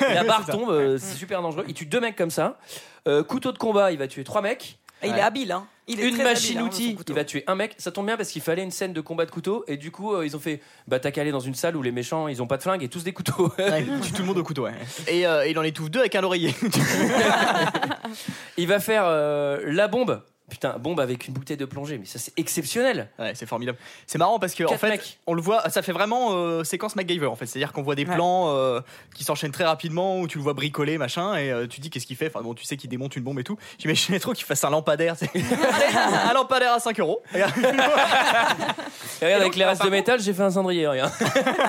<laughs> La barre tombe, euh, c'est super dangereux. Il tue deux mecs comme ça. Euh, couteau de combat, il va tuer trois mecs. Et il est habile, hein. Il est Une très machine habile, hein, outil, il va tuer un mec. Ça tombe bien parce qu'il fallait une scène de combat de couteau. Et du coup, euh, ils ont fait Bah, t'as qu'à aller dans une salle où les méchants, ils ont pas de flingue et tous des couteaux. Ouais, <laughs> il tue tout le monde au couteau, ouais. Et euh, il en étouffe deux avec un oreiller. <laughs> il va faire euh, la bombe. Putain, bombe avec une bouteille de plongée. Mais ça, c'est exceptionnel. Ouais, c'est formidable. C'est marrant parce que en fait, mecs. on le voit, ça fait vraiment euh, séquence MacGyver en fait. C'est-à-dire qu'on voit des Ouais. plans euh, qui s'enchaînent très rapidement où tu le vois bricoler machin et euh, tu dis qu'est-ce qu'il fait? Enfin bon, tu sais qu'il démonte une bombe et tout. J'imagine trop qu'il fasse un lampadaire. c'est- <laughs> un lampadaire à 5 euros. <laughs> Et regarde, avec les restes de métal, j'ai fait un cendrier. Regarde.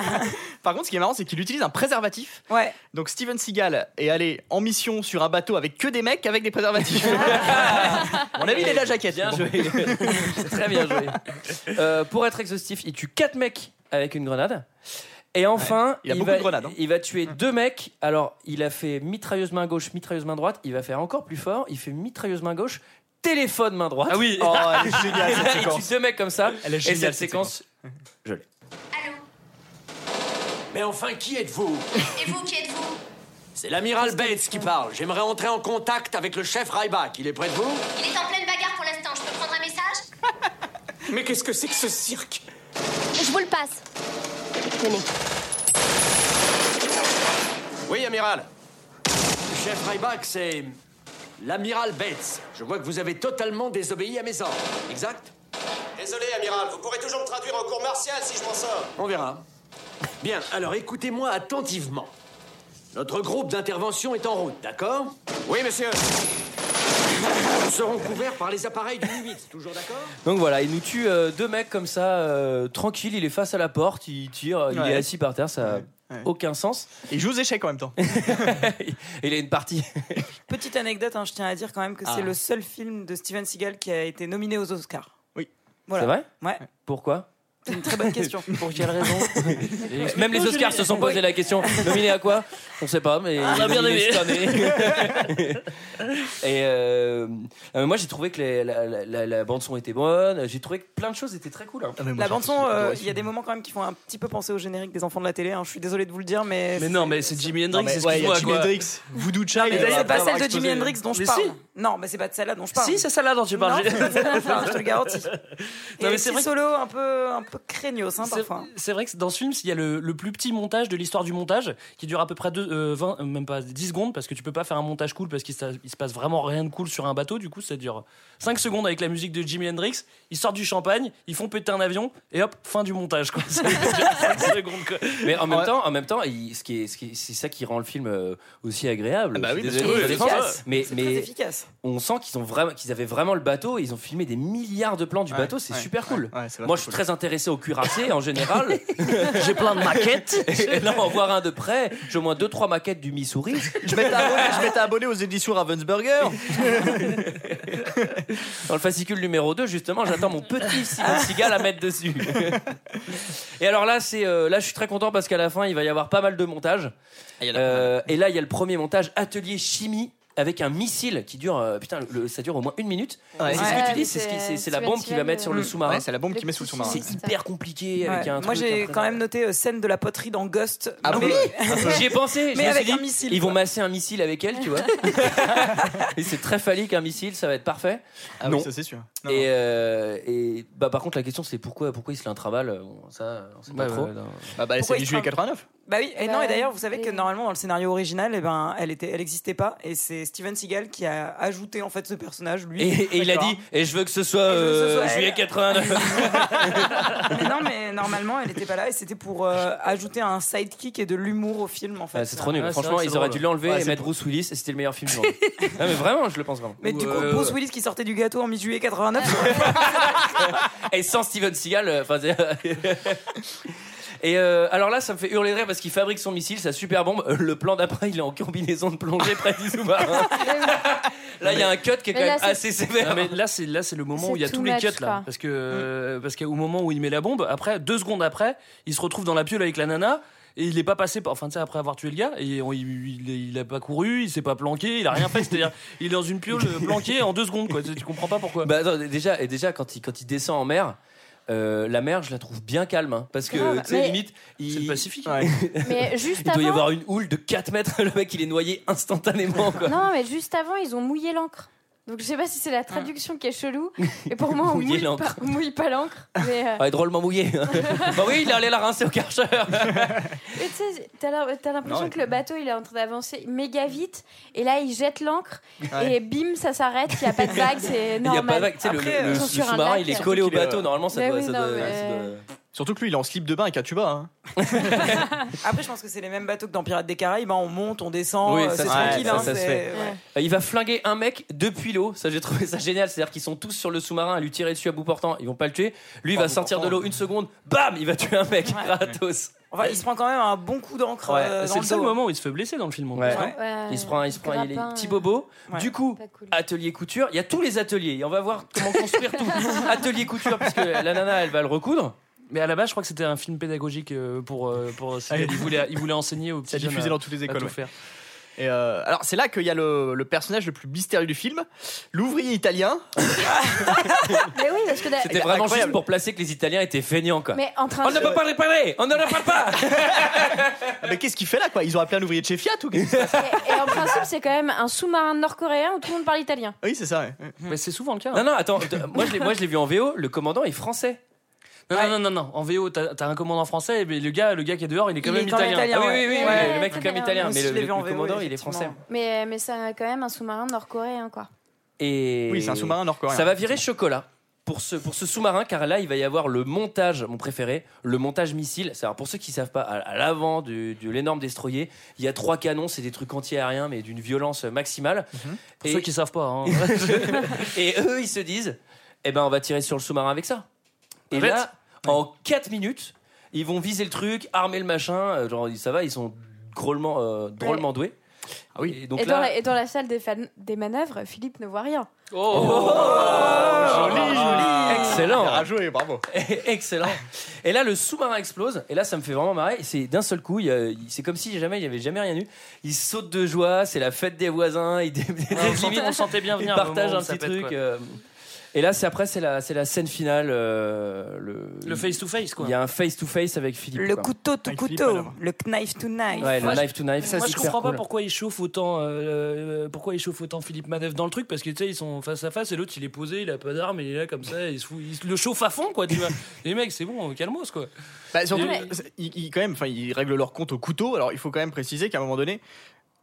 <laughs> Par contre, ce qui est marrant, c'est qu'il utilise un préservatif. Ouais. Donc Steven Seagal est allé en mission sur un bateau avec que des mecs avec des préservatifs. On a vu, de la jaquette. Bien Bon. joué. <laughs> Très bien joué. Euh, pour être exhaustif, il tue 4 mecs avec une grenade. Et enfin, Il a beaucoup va, de grenades, hein. il va tuer deux mecs. Alors, il a fait mitrailleuse main gauche, mitrailleuse main droite. Il va faire encore plus fort. Il fait mitrailleuse main gauche, téléphone main droite. Ah oui. Oh, elle <laughs> est géniale cette il tue séquence. deux mecs comme ça. Elle est Et cette cette séquence, Allô Mais enfin, qui êtes-vous? Et vous, qui êtes-vous? C'est l'amiral Bates qui parle. J'aimerais entrer en contact avec le chef Ryback. Il est près de vous? Il est en pleine bagarre pour l'instant. Je peux prendre un message Mais qu'est-ce que c'est que ce cirque? Je vous le passe. Tenez. Oui, amiral. Le chef Ryback, c'est l'amiral Bates. Je vois que vous avez totalement désobéi à mes ordres. Exact? Désolé, amiral, vous pourrez toujours me traduire en cours martial si je m'en sors. On verra. Bien, alors écoutez-moi attentivement. Notre groupe d'intervention est en route, d'accord? Oui, monsieur. Nous serons couverts par les appareils du 8, toujours d'accord Donc voilà, il nous tue euh, deux mecs comme ça, euh, tranquille. Il est face à la porte, il tire, il Ouais. est assis par terre. Ça a Ouais. aucun sens. Il joue aux échecs en même temps. <laughs> il a une partie. Petite anecdote, hein, je tiens à dire quand même que Ah. c'est le seul film de Steven Seagal qui a été nominé aux Oscars. Oui. Voilà. C'est vrai? Ouais, Pourquoi? C'est une très bonne question. <laughs> Pour quelle raison <laughs> Même les Oscars se sont posé la question. Nominé à quoi? On sait pas, mais Ah, il a bien aimé. cette année. <laughs> Et euh, euh, moi, j'ai trouvé que les- la, la- la- la bande son était bonne. J'ai trouvé que plein de choses étaient très cool. hein. La bande son, euh, il y a des moments quand même qui font un petit peu penser au générique des enfants de la télé. hein. Je suis désolé de vous le dire, mais. Mais non, mais c'est Jimi Non, Hendrix, mais ouais, Jimi quoi. Hendrix, Voodoo Child. Mais c'est pas celle de Jimi. Hendrix dont je parle. si. Non, mais c'est pas de celle-là dont je parle. Si, c'est celle-là dont tu Non, parles. c'est je parle, je te le garantis. Et mais c'est solos un peu, peu craignos, hein, C'est- parfois. C'est vrai que dans ce film, il y a le, le plus petit montage de l'histoire du montage qui dure à peu près deux, euh, 20, euh, même pas 10 secondes parce que tu peux pas faire un montage cool parce qu'il se, passe vraiment rien de cool sur un bateau. Du coup, ça dure 5 secondes avec la musique de Jimi Hendrix. Ils sortent du champagne, ils font péter un avion et hop, fin du montage. Quoi. <laughs> Ça dure 5 <laughs> secondes. Quoi. Mais en même Ouais. temps, en même temps, il- ce qui est, ce qui est- c'est ça qui rend le film euh, aussi agréable. Ah bah oui, désolé oui, efficace. mais C'est mais très efficace. on sent qu'ils ont vraiment, qu'ils avaient vraiment le bateau. Et ils ont filmé des milliards de plans du Ouais, bateau. C'est ouais, super cool. ouais, ouais, c'est Moi, je suis très intéressé au cuirassé en général. <laughs> J'ai plein de maquettes. <laughs> Et là, en voir un de près, j'ai au moins deux trois maquettes du Missouri. Je m'étais abonné, je m'étais abonné aux éditions Ravensburger. <laughs> Dans le fascicule numéro 2, justement, j'attends mon petit Steven Seagal à mettre dessus. et alors là, c'est euh, là, je suis très content parce qu'à la fin, il va y avoir pas mal de montages. Euh, et là, il y a le premier montage atelier chimie avec un missile qui dure euh, putain le- ça dure au moins une minute Ouais. c'est ce que tu dis c'est- c'est ce qui- c'est c'est la bombe qui va mettre sur le sous-marin Ouais, c'est la bombe qui met sous le sous-marin. c'est hyper compliqué avec Ouais. un Moi, truc j'ai quand même noté euh, scène de la poterie dans Ghost. Ah oui mais- J'y ai pensé, je Mais me avec un missile, ils vont masser un missile avec elle, tu vois. <laughs> et c'est très phallique un missile, ça va être parfait. Ah non. oui, ça c'est sûr. Non, et, euh, et bah par contre la question c'est pourquoi pourquoi il se l'intraballe Bon, ça on sait pas Ouais, trop. ouais, non. Bah, bah, Pourquoi c'est il du juillet tremble 89. Bah oui, et Bah, non, et d'ailleurs, vous savez que normalement dans le scénario original, eh ben, elle était, elle existait pas, et c'est Steven Seagal qui a ajouté en fait ce personnage, lui. Et, et il a dit et je veux que ce soit, que ce euh, soit juillet 89. mais <laughs> non, mais normalement, elle était pas là, et c'était pour euh, ajouter un sidekick et de l'humour au film en fait. Ah, c'est trop nul. C'est Franchement, vrai ils auraient drôle. dû l'enlever Ouais, et mettre Bruce Willis et c'était le meilleur film du <laughs> monde. non, mais vraiment, je le pense vraiment. Mais du coup, Ouais, Bruce. Willis qui sortait du gâteau en mi-juillet 89. <laughs> Et sans Steven Seagal, euh, enfin. Et euh, alors là, ça me fait hurler de rire parce qu'il fabrique son missile, sa super bombe. Euh, Le plan d'après, il est en combinaison de plongée près du sous-marin. <laughs> Là, il y a un cut qui est quand là, même assez sévère. Non, mais là, c'est là, c'est le moment où il y a tous les cuts là, parce que euh, parce qu'au moment où il met la bombe, après deux secondes après, il se retrouve dans la piole avec la nana. Et il est pas passé par, enfin tu sais après avoir tué le gars et on- il, il, il a pas couru, il s'est pas planqué, il a rien fait, c'est-à-dire il est dans une piole euh, planqué en deux secondes quoi, tu tu comprends pas pourquoi. Bah, attends, déjà, et déjà quand, il, quand il descend en mer, euh, la mer, je la trouve bien calme. hein, parce que, Grave, tu sais, mais- limite, il, C'est le Pacifique. Mais <laughs> juste il doit y avant. avoir une houle de 4 mètres. <laughs> Le mec, il est noyé instantanément. Quoi. Non, mais juste avant, ils ont mouillé l'encre. Donc je sais pas si c'est la traduction qui est chelou. <laughs> Et pour moi, on Mouiller mouille l'encre. pas, on mouille pas l'encre. Mais, euh, Ouais, drôlement mouillé. <laughs> bah oui, il est allé la rincer au karcher. mais tu sais, t'as l'im- t'as l'impression Non, que le bateau il est en train d'avancer méga vite. Et là, il jette l'encre. Ouais. Et bim, ça s'arrête. Il n'y a pas de vague. C'est <laughs> Il n'y a normal. pas de vague. Tu sais, le- Après, le, ils le sont sur un sous-marin, lac. il est collé au Surtout qu'il est, bateau. euh, Normalement, ça Mais doit. oui, ça non, doit- mais- ça doit- Surtout que lui, il est en slip de bain et Katuba. Hein. <laughs> Après, je pense que c'est les mêmes bateaux que dans Pirates des Caraïbes. hein, On monte, on descend, Oui, euh, ça c'est se- tranquille. ça, hein, ça se c'est- fait. ouais. Euh, Il va flinguer un mec depuis l'eau. Ça, j'ai trouvé ça génial. C'est-à-dire qu'ils sont tous sur le sous-marin à lui tirer dessus à bout portant. Ils vont pas le tuer. Lui, il va sortir de l'eau une seconde. Bam Il va tuer un mec. Gratos. Enfin, il se prend quand même un bon coup d'encre Ouais, euh, dans C'est le seul dos. moment où il se fait blesser dans le film. en Ouais. plus, hein. Ouais, Il se prend, il se prend, il est grappin, petit euh, bobo. Ouais. Du coup, Pas cool. atelier couture. Il y a tous les ateliers. Et on va voir comment construire tout. <laughs> atelier couture, parce que la nana, elle va le recoudre. Mais à la base, je crois que c'était un film pédagogique euh, pour euh, pour Seagal. il voulait il voulait enseigner aux petits Ça diffusé dans toutes les écoles. tout ouais. faire. Et euh, alors c'est là qu'il y a le, le personnage le plus mystérieux du film, l'ouvrier italien. <laughs> Mais oui, parce que. C'était vraiment incroyable. juste pour placer que les Italiens étaient feignants, quoi. Mais en train On de. ne peut pas réparer On ne répare pas Ah, mais qu'est-ce qu'il fait là quoi? Ils ont appelé un ouvrier de chez Fiat ou Et, et en principe, c'est quand même un sous-marin nord-coréen où tout le monde parle italien. Oui c'est ça. ouais. Mais c'est souvent le cas. Non, hein. non, attends. je l'ai- moi, je l'ai vu en VO. Le commandant est français. Non, non, non, non, non. En VO, t'as un commandant français, mais le gars, le gars qui est dehors, il est quand Il même est italien. italien, Ah oui, oui, oui, Ouais, oui, le mec est quand même italien, mais le, le- commandant, il est français. Mais, mais c'est quand même un sous-marin nord-coréen, quoi. Et Oui c'est un sous-marin nord-coréen. Ça va virer chocolat. Pour ce, pour ce sous-marin, car là, il va y avoir le montage, mon préféré, le montage missile. C'est-à-dire, pour ceux qui savent pas, à, à l'avant de l'énorme destroyer, il y a trois canons, c'est des trucs anti-aériens, mais d'une violence maximale. Pour Et- ceux qui savent pas. hein. <laughs> Et eux, ils se disent, eh ben, on va tirer sur le sous-marin avec ça. Et là, en 4 minutes, ils vont viser le truc, armer le machin. euh, Genre, ça va, ils sont drôlement, euh, drôlement doués. Ah oui. Et donc et, là, dans la, et dans la salle des, fan- des manœuvres, Philippe ne voit rien. Oh, joli, joli. Excellent. Bien joué, bravo. <laughs> Excellent. Et là, le sous-marin explose. Et là, ça me fait vraiment marrer. C'est d'un seul coup. il C'est comme si jamais il y avait jamais rien eu. Il saute de joie. C'est la fête des voisins. Il, dé- on, <laughs> sentait, on sentait bien venir. où un petit truc. euh. Et là, c'est après, c'est la, c'est la scène finale. euh, le, Le face to face, quoi. Il y a un face to face avec Philippe. Le quoi. couteau to couteau, le knife to knife. Ouais, le Moi, knife to knife. Moi, je super comprends pas cool. pourquoi il chauffe autant, euh, pourquoi il chauffe autant Philippe Manœuvre dans le truc, parce que tu sais, ils sont face à face et l'autre il est posé, il a pas d'arme, il est là comme ça, il, se fout- il se le chauffe à fond, quoi, tu vois. <laughs> Les mecs, c'est bon, calmos, quoi. Bah, surtout, Mais- c'est- ils, ils- quand même, enfin, ils règlent leur compte au couteau. Alors, il faut quand même préciser qu'à un moment donné,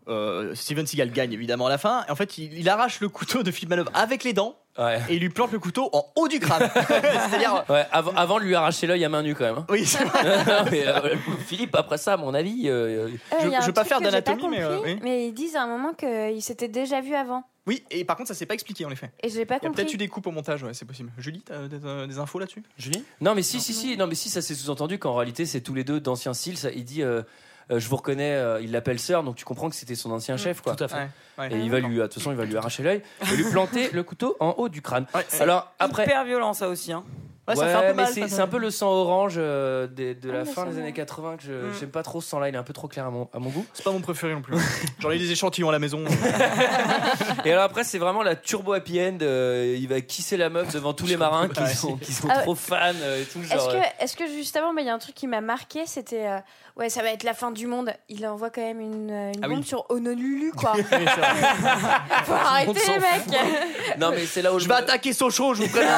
euh, Steven Seagal gagne évidemment à la fin. Et en fait, il, il arrache le couteau de Philippe Manœuvre avec les dents et il lui plante le couteau en haut du crâne. <laughs> C'est-à-dire. Ouais, avant, avant de lui arracher l'œil à main nue quand même. hein. Oui, c'est <laughs> Mais, euh, Philippe, après ça, à mon avis. euh, Euh, je veux pas faire j'ai d'anatomie, mais, euh, oui. mais ils disent à un moment qu'ils s'étaient déjà vus avant. Oui, et par contre, ça s'est pas expliqué en effet. Et je l'ai pas Il y a compris. peut-être eu des coupes au montage, ouais, c'est possible. Julie, t'as des, euh, des infos là-dessus? Julie? Non, mais si, si, si, non, mais si, ça s'est sous-entendu qu'en réalité, c'est tous les deux d'anciens styles. Ça, il dit, euh, euh, je vous reconnais, euh, il l'appelle sœur, donc tu comprends que c'était son ancien chef, quoi. Tout à fait. Ouais, ouais. Et il va lui, de toute façon, il va lui arracher l'œil et lui planter <laughs> le couteau en haut du crâne. Alors après, Hyper violent ça aussi. Hein. Ouais, ça Ouais, fait un peu mais mal. c'est ça, c'est ça. un peu le sang orange euh, des- de la Ah, le fin des années orange. 80 que je Mm. j'aime pas trop ce sang-là. Il est un peu trop clair à mon, à mon goût. C'est pas mon préféré non plus. J'en ai des échantillons à la maison. <laughs> Et alors après, c'est vraiment la turbo happy end. euh, il va kisser la meuf devant tous les marins qui Ouais. sont, qui sont Ah ouais. trop fans euh, et tout. Est-ce Genre, euh, que, est-ce que justement, bah, il y a un truc qui m'a marqué, c'était euh, ouais, ça va être la fin du monde. Il envoie quand même une, euh, une Ah oui. bombe sur Honolulu, quoi. <laughs> Faut arrêter les mecs. Non, mais c'est là où Je vais attaquer Sochaux, je vous préviens. <laughs>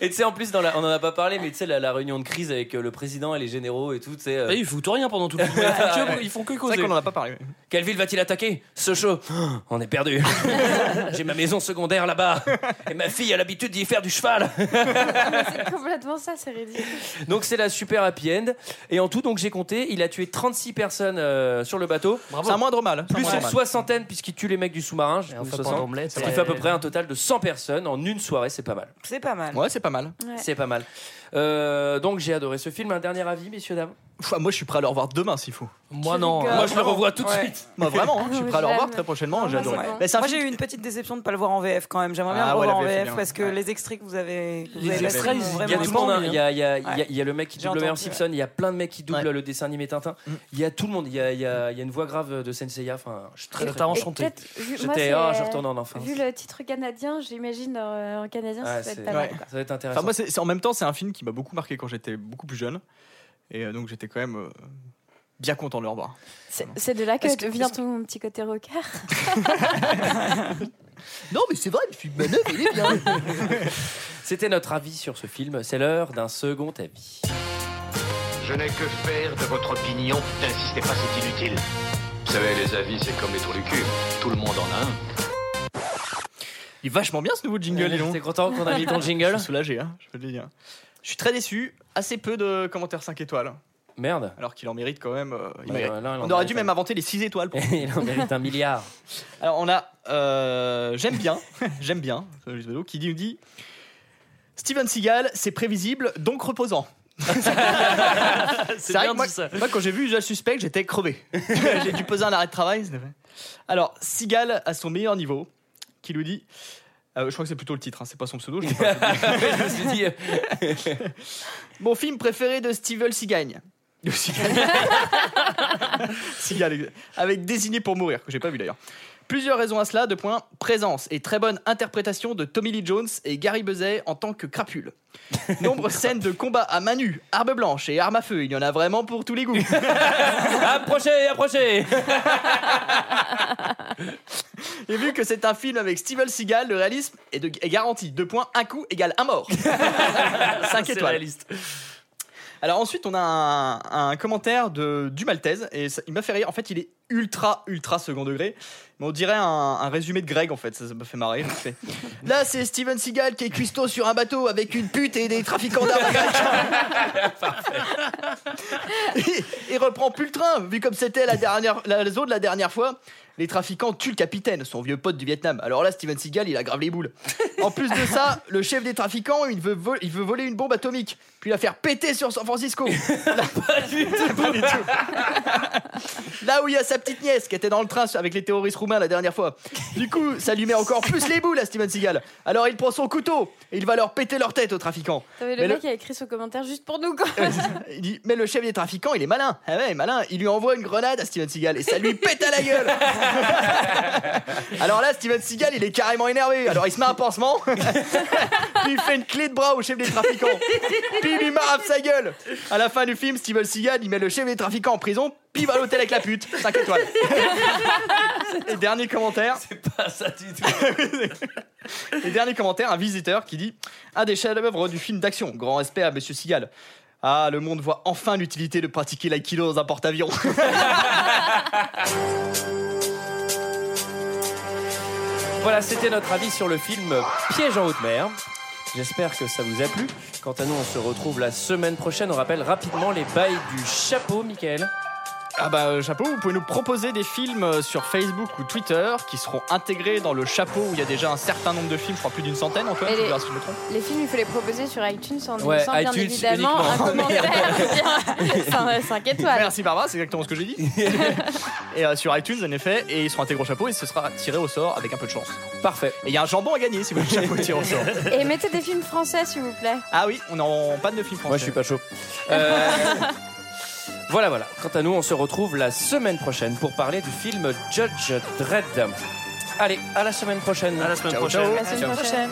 Et tu sais, en plus, dans la... on en a pas parlé, mais tu sais, la, la réunion de crise avec euh, le président et les généraux et tout, tu sais. euh, Bah, ils foutent rien pendant tout le. <laughs> Ils font que- Ils font que C'est vrai qu'on en a pas parlé. Quelle ville va-t-il attaquer? Sochaux. Oh, On est perdu. <laughs> J'ai ma maison secondaire là-bas. Et ma fille a l'habitude d'y faire du cheval. <laughs> c'est complètement ça, c'est ridicule. Donc c'est la super happy end. Et en tout, donc j'ai compté, il a tué 36 personnes euh, sur le bateau. Bravo. C'est un moindre mal. c'est un Plus moindre une mal. soixantaine puisqu'il tue les mecs du sous-marin. j'ai Et trouvé enfin, 60. pas d'omelette, Ce qui fait à peu près un total de 100 personnes en une soirée, c'est pas mal. C'est pas mal. Ouais, c'est pas mal. Ouais. C'est pas mal. Euh, donc j'ai adoré ce film. Un dernier avis, messieurs, dames moi, je suis prêt à le revoir demain s'il faut. Moi, non. Moi je le revois tout de Ouais. suite. Moi, vraiment, hein, je suis <laughs> prêt à le revoir très prochainement. J'ai Ah, adoré. c'est bon. Mais c'est un Moi j'ai eu une petite déception de ne pas le voir en VF quand même. J'aimerais bien Ah le revoir en VF, bien. parce que Ouais. les extraits que vous avez. que vous Les avez extraits, m'ont Il y a du Honnêtement, monde, il y a, le mec qui double Homer Simpson, il y a plein de mecs qui doublent le dessin animé Tintin. Il y a tout le monde, il y a, une voix grave de Senseiya. Enfin, je suis très, enchanté. J'étais, ah, je retourne en enfance. Vu le titre canadien, j'imagine euh, en canadien, Ouais, ça va être pas mal. Ça va être intéressant. Moi, en même temps, c'est un film qui m'a beaucoup marqué quand j'étais beaucoup plus jeune. Et euh, donc, j'étais quand même euh, bien content de le revoir. C'est de là que, vient est-ce ton petit côté rocker? <laughs> Non, mais c'est vrai, le film Manœuvre, il est bien. <laughs> C'était notre avis sur ce film. C'est l'heure d'un second avis. Je n'ai que faire de votre opinion. N'insistez pas, c'est inutile. Vous savez, les avis, c'est comme les trous du cul. Tout le monde en a un. il est vachement bien ce nouveau jingle, donc. T'es content qu'on a mis ton <laughs> Je jingle suis soulagé, hein, je peux te le dire. Je suis très déçu. Assez peu de commentaires 5 étoiles. Merde. Alors qu'il en mérite quand même. euh, il Ouais, mérite. ouais, là, il en on aurait mérite dû un. même inventer les 6 étoiles. Pour... <laughs> Il en mérite un milliard. <laughs> Alors on a euh, j'aime bien, <laughs> j'aime bien euh, Luis Bello, qui dit, nous dit Steven Seagal, c'est prévisible donc reposant. C'est vrai bien que moi, dit ça. moi, quand j'ai vu Je suspect, j'étais crevé. j'ai dû poser un arrêt de travail. vrai. Alors Seagal à son meilleur niveau, qui nous dit. Euh, je crois que c'est plutôt le titre, hein, c'est pas son pseudo. Je <laughs> pas. <laughs> je me suis dit, euh, <laughs> Mon film préféré de Steven Seagal. De Seagal. Avec Désigné pour mourir, que j'ai pas vu d'ailleurs. Plusieurs raisons à cela. Deux points. Présence et très bonne interprétation de Tommy Lee Jones et Gary Buzet en tant que crapule. Nombreuses scènes de combat à main nue, arme blanche et arme à feu. Il y en a vraiment pour tous les goûts. approchez, approchez. Et vu que c'est un film avec Steven Seagal, le réalisme est, de- est garanti. Deux points, un coup égale un mort. <laughs> 5 C'est étoiles. réaliste. Alors ensuite, on a un, un commentaire de, du Maltaise et ça- il m'a fait rire. En fait, il est ultra, ultra second degré. Mais on dirait un, un résumé de Greg en fait. Ça m'a fait marrer. fait. <laughs> Là, c'est Steven Seagal qui est cuistot sur un bateau avec une pute et des trafiquants d'armes et, et <laughs> reprend plus le train. Vu comme c'était la dernière, la zone la dernière fois. Les trafiquants tuent le capitaine, son vieux pote du Vietnam. Alors là, Steven Seagal, il a grave les boules. En plus de ça, le chef des trafiquants, il veut, vo- il veut voler une bombe atomique, puis la faire péter sur San Francisco. Là, <laughs> pas du tout, <laughs> pas du tout. Là où il y a sa petite nièce qui était dans le train avec les terroristes roumains la dernière fois. Du coup, ça lui met encore plus les boules à Steven Seagal. Alors il prend son couteau et il va leur péter leur tête aux trafiquants. T'avais Mais le le- mec qui a écrit ce commentaire juste pour nous, quoi. <laughs> Il dit, mais le chef des trafiquants, il est malin. Ah ouais, malin. Il lui envoie une grenade à Steven Seagal et ça lui pète à la gueule. <laughs> Alors là, Steven Seagal, il est carrément énervé. Alors il se met un pansement, <laughs> puis il fait une clé de bras au chef des trafiquants, puis il lui marave sa gueule. À la fin du film, Steven Seagal, il met le chef des trafiquants en prison, puis il va à l'hôtel avec la pute. 5 étoiles. <laughs> Et dernier commentaire. C'est pas ça du tout. Et dernier commentaire, un visiteur qui dit Un des chefs-d'œuvre du film d'action. Grand respect à Monsieur Seagal. Ah, le monde voit enfin l'utilité de pratiquer l'aïkido dans un porte-avions. Voilà, c'était notre avis sur le film Piège en haute mer. J'espère que ça vous a plu. Quant à nous, on se retrouve la semaine prochaine. On rappelle rapidement les bails du chapeau, Michael. Ah bah euh, chapeau, vous pouvez nous proposer des films euh, sur Facebook ou Twitter qui seront intégrés dans le chapeau où il y a déjà un certain nombre de films, je crois plus d'une centaine verras si je me trompe. Les films, il faut les proposer sur iTunes en nous Ouais, laissant bien iTunes évidemment un <laughs> commentaire. <laughs> 5 étoiles. Merci Barbara, c'est exactement ce que j'ai dit. <laughs> et euh, sur iTunes en effet, et ils seront intégrés au chapeau et ce sera tiré au sort avec un peu de chance. Parfait. Et il y a un jambon à gagner si vous voulez le chapeau tiré au sort. Et mettez des films français, s'il vous plaît. Ah oui, on est en panne de films français. Moi, je suis pas chaud. Euh, voilà, voilà. Quant à nous, on se retrouve la semaine prochaine pour parler du film Judge Dredd. Allez, à la semaine prochaine. À la semaine Ciao, prochaine. ciao. À la semaine Ciao. prochaine.